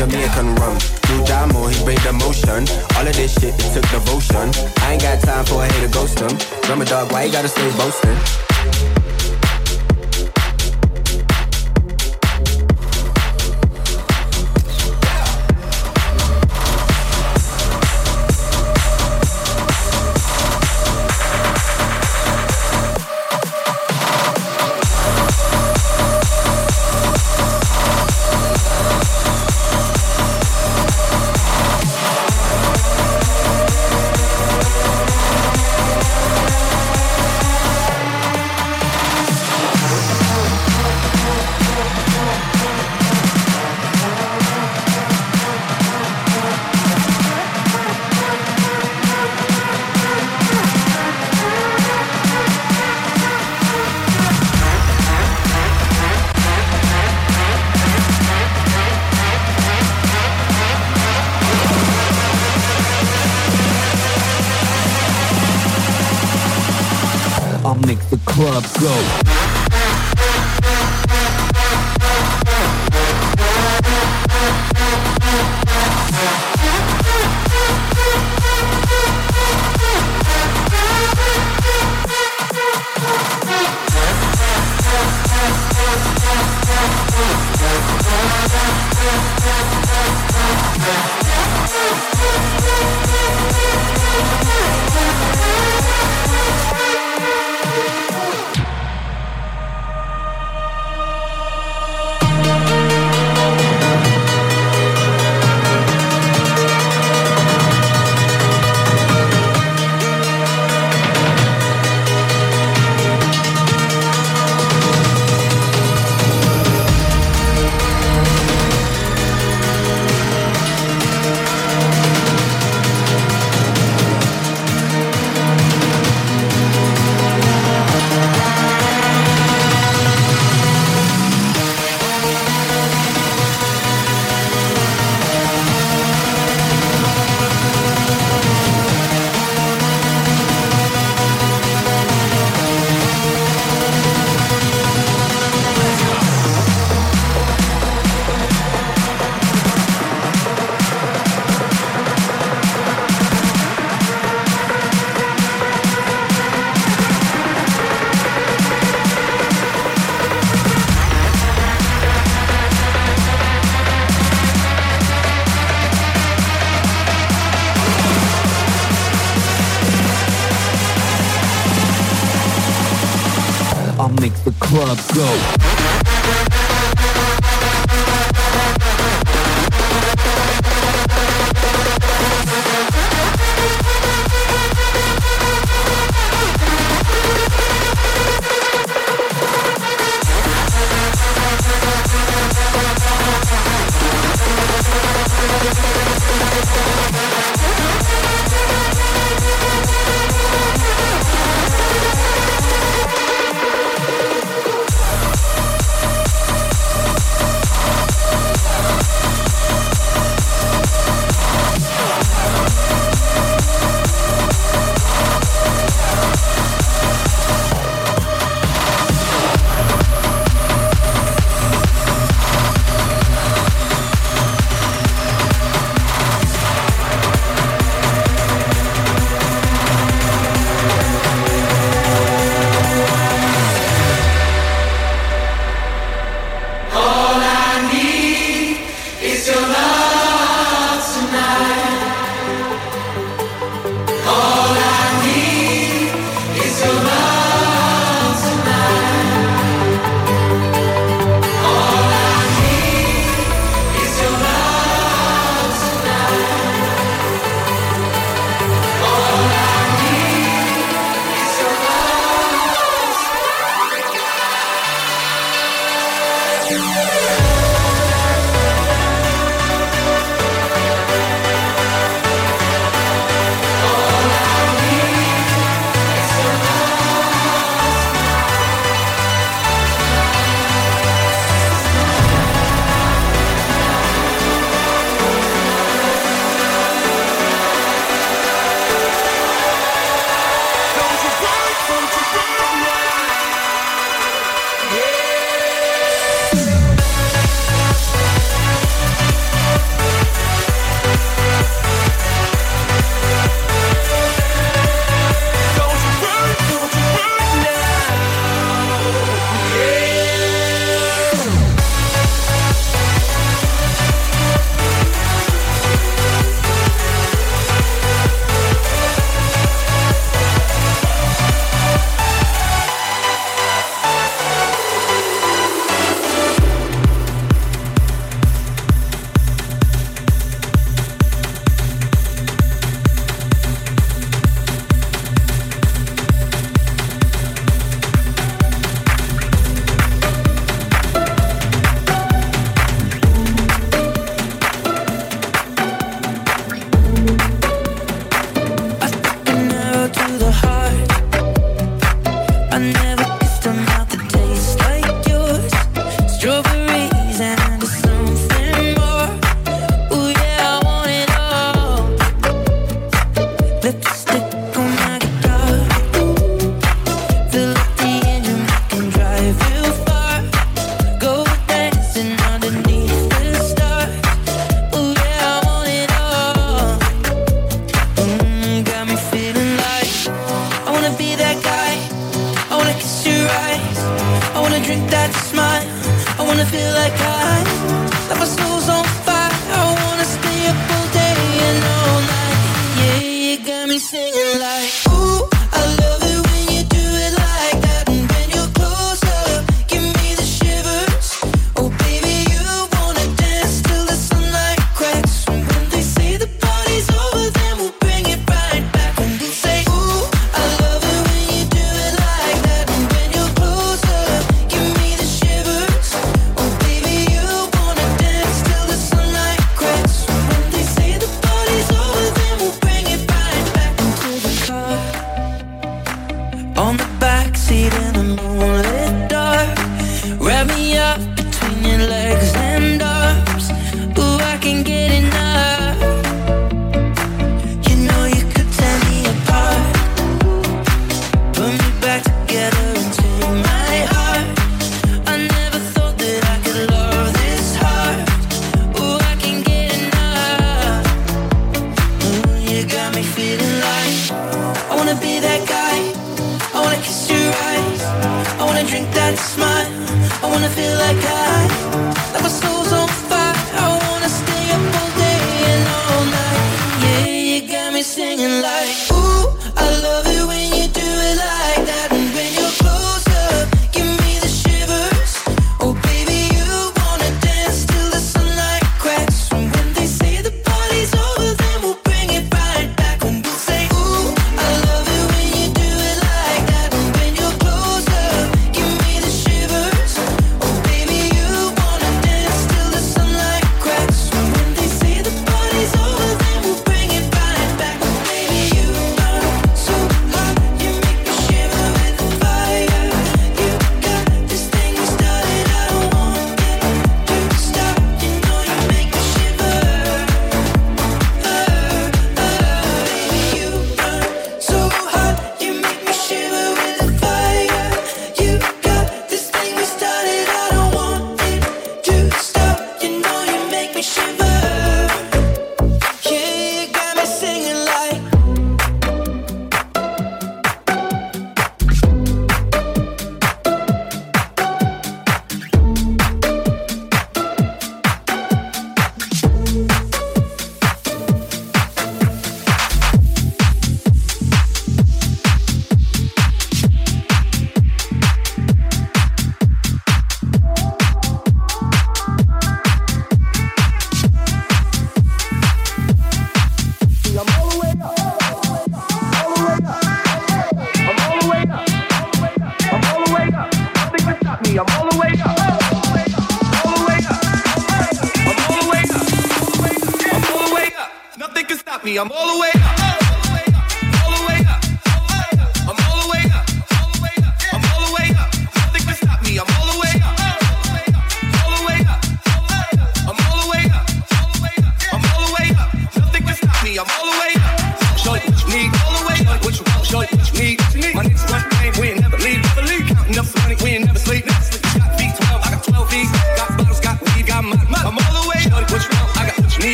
Jamaican rum. New Jamo, he bring the motion. All of this shit, it took devotion. I ain't got time for a hater ghost him. Drummer dog, why you gotta stay boasting?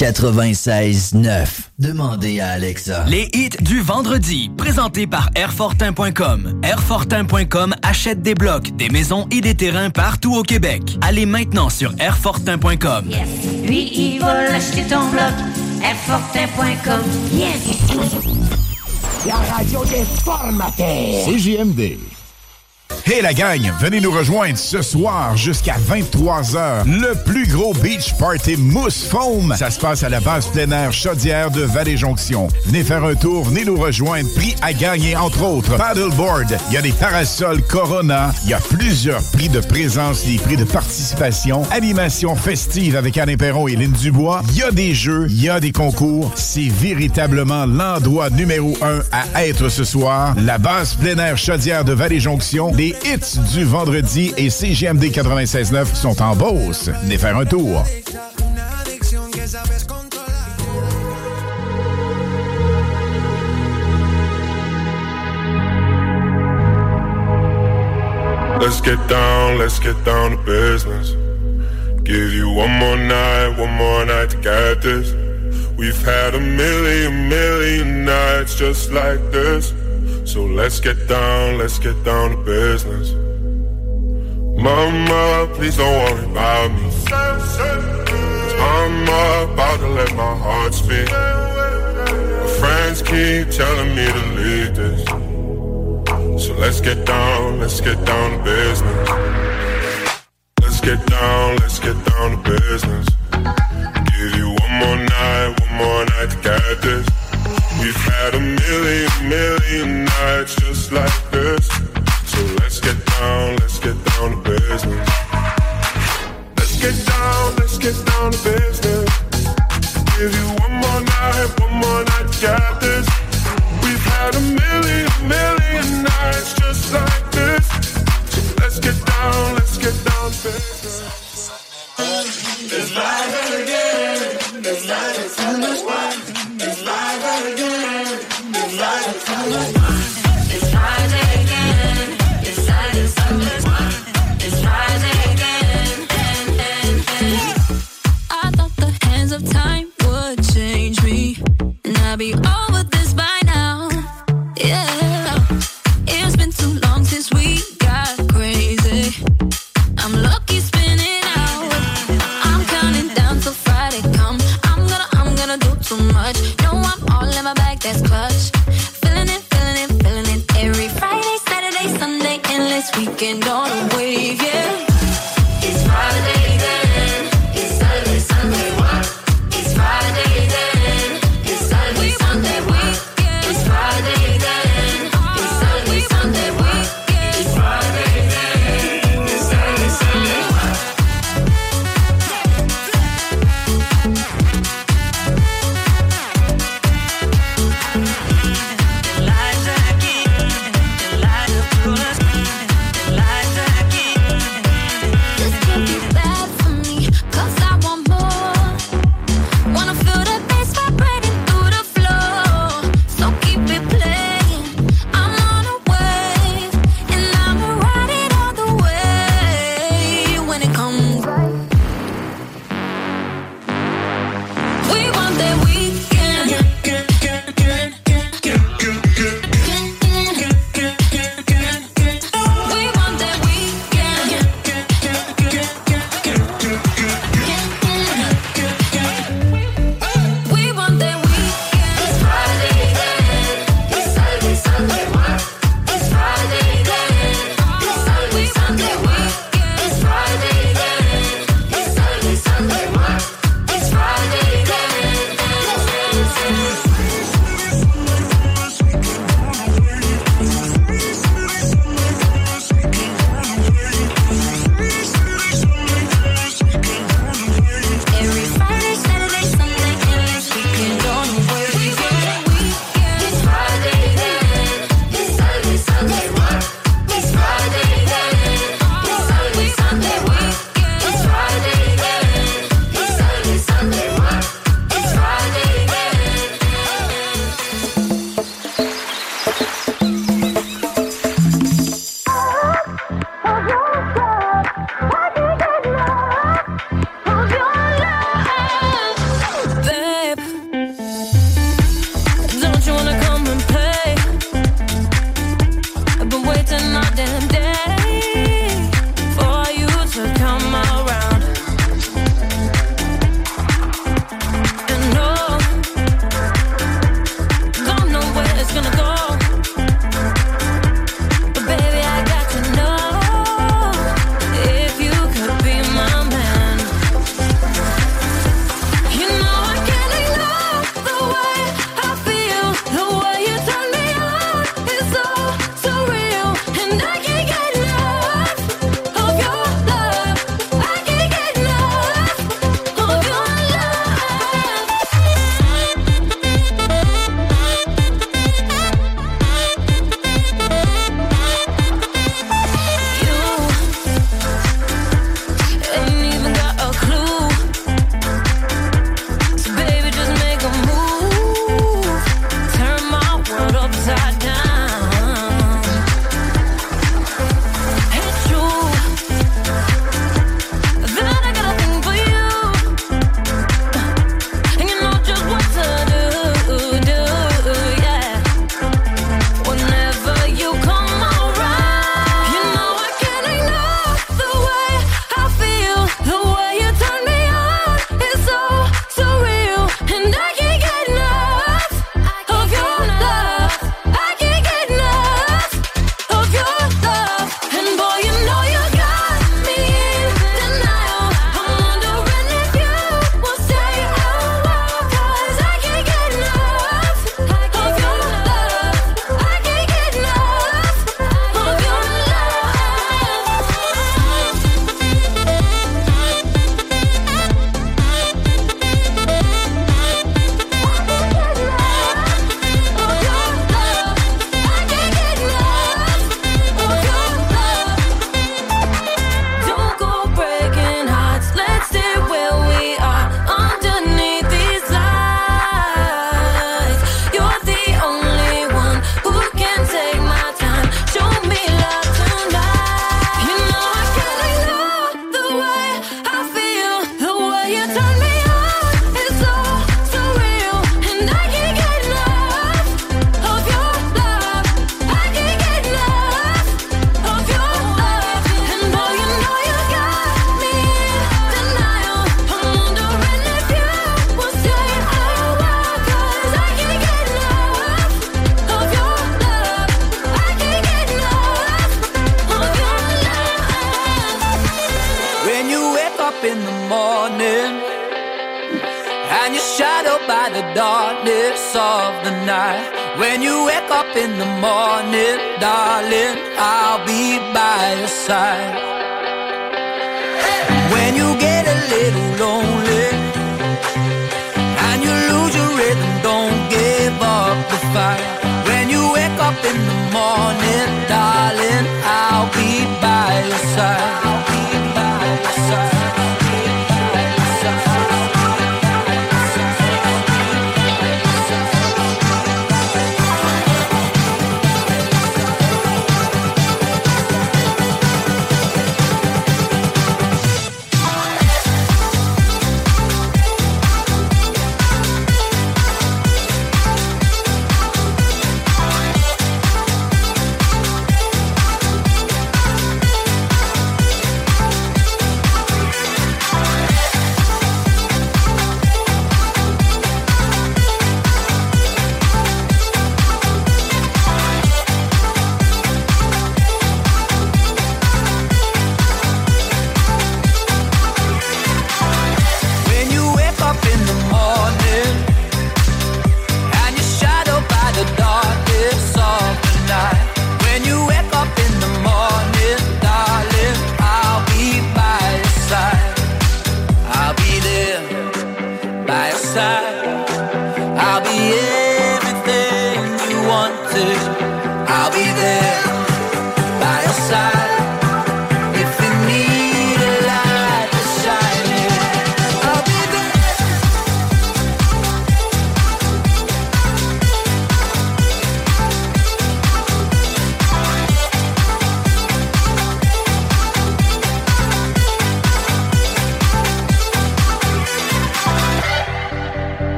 96.9. Demandez à Alexa. Les hits du vendredi, présentés par Airfortin.com. Airfortin.com achète des blocs, des maisons et des terrains partout au Québec. Allez maintenant sur Airfortin.com. Lui, il va acheter ton bloc. Airfortin.com. Yes! La radio des formateurs. CJMD. Hey la gang, venez nous rejoindre ce soir jusqu'à 23h. Le plus gros beach party mousse foam. Ça se passe à la base plein air chaudière de Vallée-Jonction. Venez faire un tour, venez nous rejoindre. Prix à gagner, entre autres. Paddleboard, il y a des parasols Corona, il y a plusieurs prix de présence, des prix de participation, animation festive avec Alain Perron et Lynn Dubois. Il y a des jeux, il y a des concours. C'est véritablement l'endroit numéro un à être ce soir. La base plein air chaudière de Vallée-Jonction. Hits du vendredi et CGMD 96.9 sont en Beauce. Venez faire un tour. Let's get down, let's get down to business. Give you one more night, one more night to get this. We've had a million, million nights just like this. So let's get down, let's get down to business. Mama, please don't worry about me. I'm about to let my heart speak. My friends keep telling me to leave this. So let's get down, let's get down to business. Let's get down, let's get down to business. Give you one more night, one more night to get this. We've had a million, million nights just like this. So let's get down, let's get down to business. Let's get down, let's get down to business. Give you one more night, one more night get this. We've had a million, million nights just like this. So let's get down, let's get down to business. It's live again. It's live at Summer's Wine. It's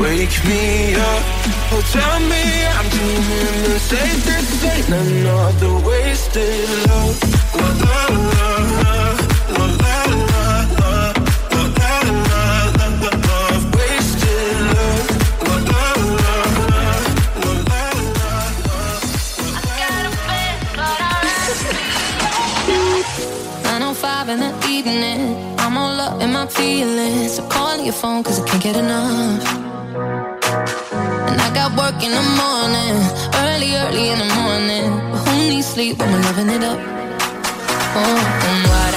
Wake me up, oh tell me I'm doing the safe. This ain't another wasted love. La la la la, la la la la, la la la la la. Wasted love. La la la la, la la la la. Nine oh five in the evening. I'm all up in my feelings. So call your phone 'cause I can't get enough when we're loving it up. Oh, oh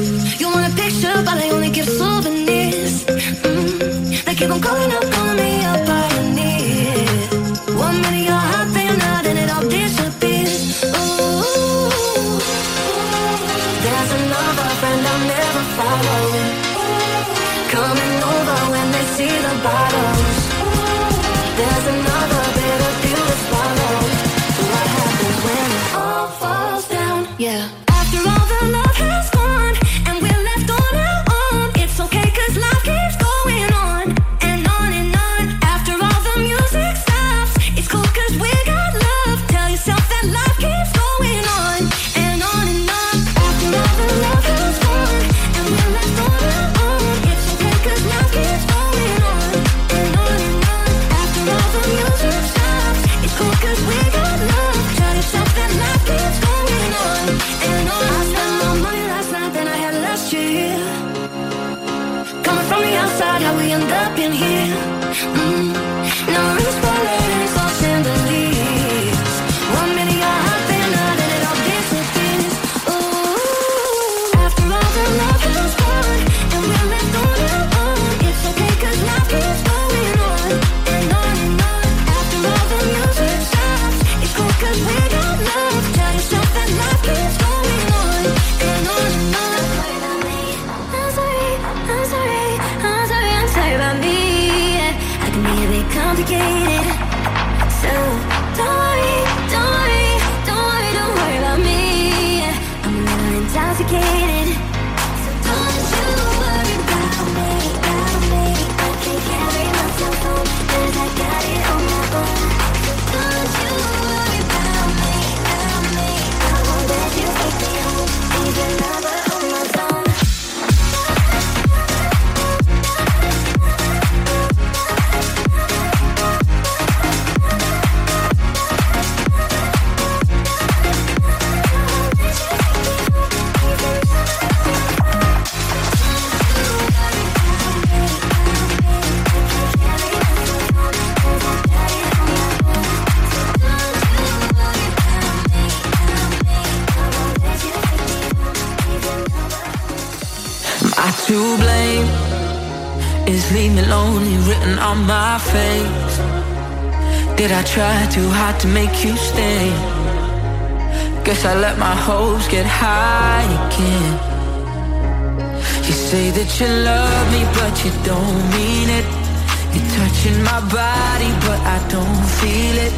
You want a picture, but I only give souvenirs. Mm. They keep on calling up. to make you stay. Guess I let my hopes get high again. You say that you love me, but you don't mean it. You're touching my body, but I don't feel it.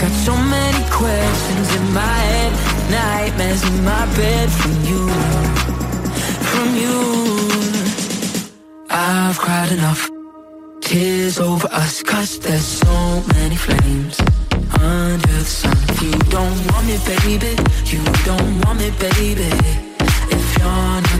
Got so many questions in my head, nightmares in my bed from you, from you. I've cried enough tears over us Cause there's so many flames don't want me, baby. You don't want me, baby. If you're not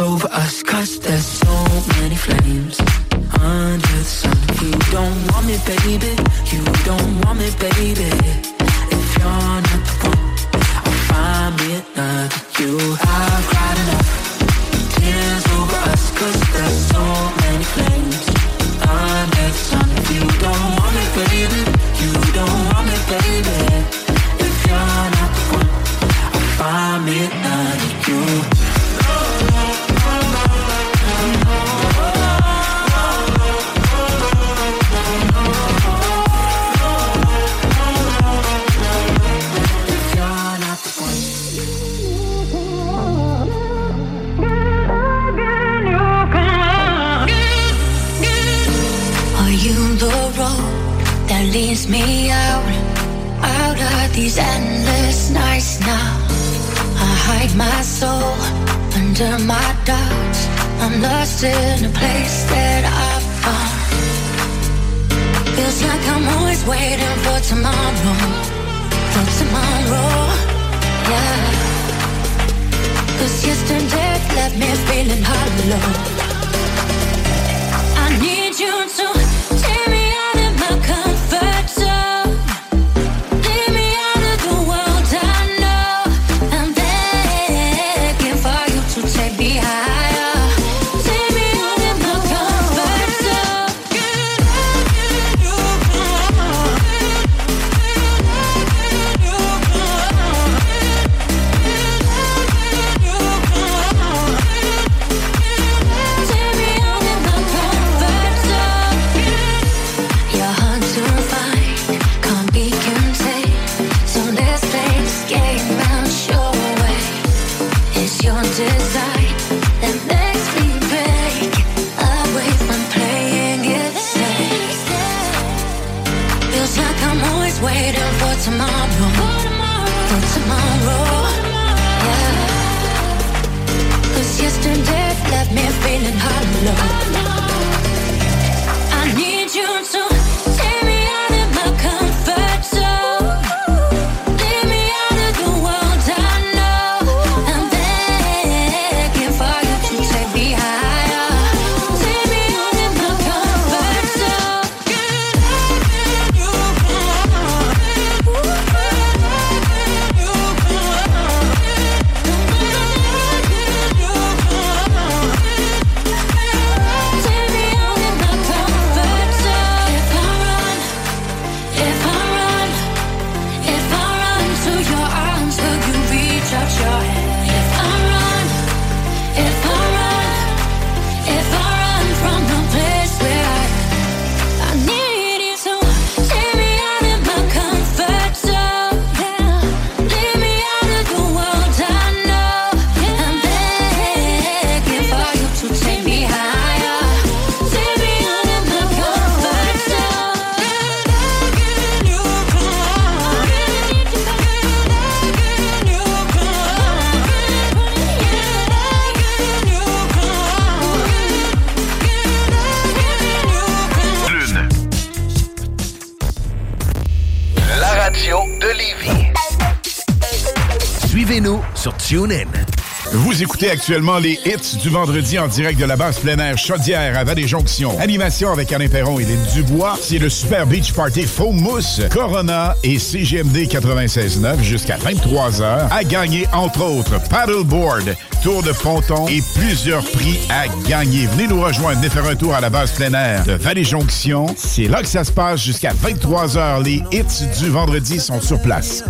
Over us, cause there's Actuellement les hits du vendredi en direct de la base plein air Chaudière à Vallée-Jonction. Animation avec Alain Perron et Lynn Dubois. C'est le Super Beach Party Faux Mousse, Corona et CGMD 96.9 jusqu'à 23h. À gagner, entre autres, paddleboard, tour de ponton et plusieurs prix à gagner. Venez nous rejoindre et faire un tour à la base plein air de Vallée-Jonction. C'est là que ça se passe jusqu'à 23h. Les hits du vendredi sont sur place.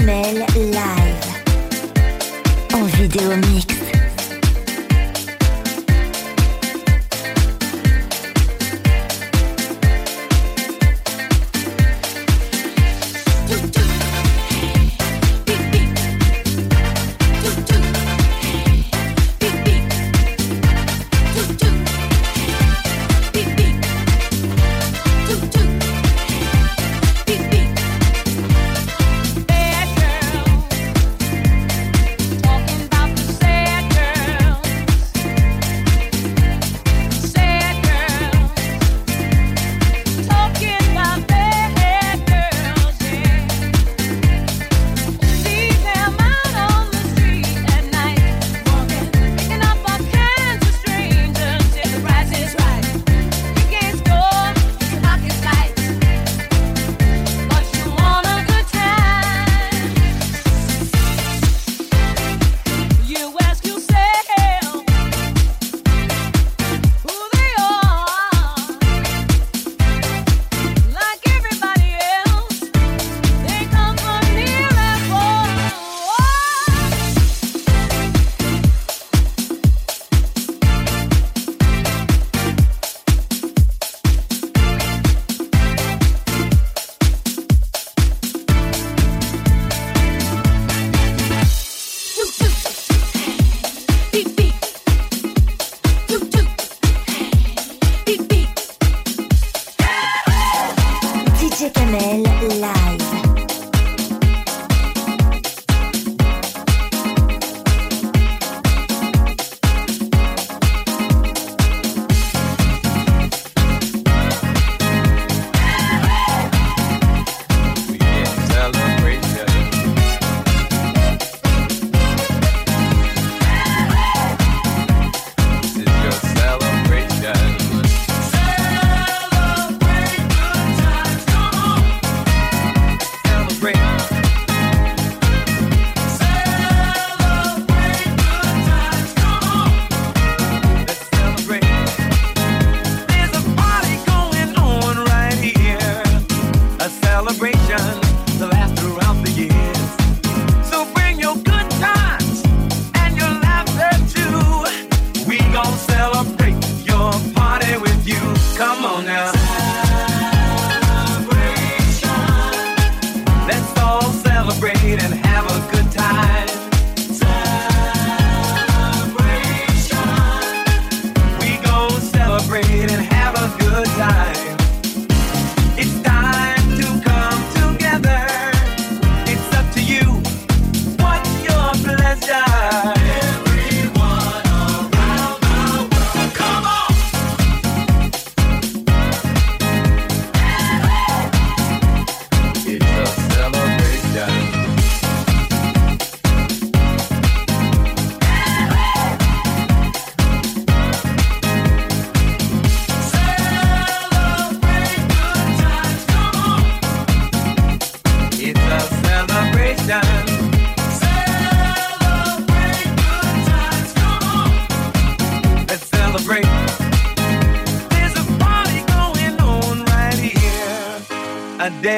Live. En vidéo mix.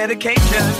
medication.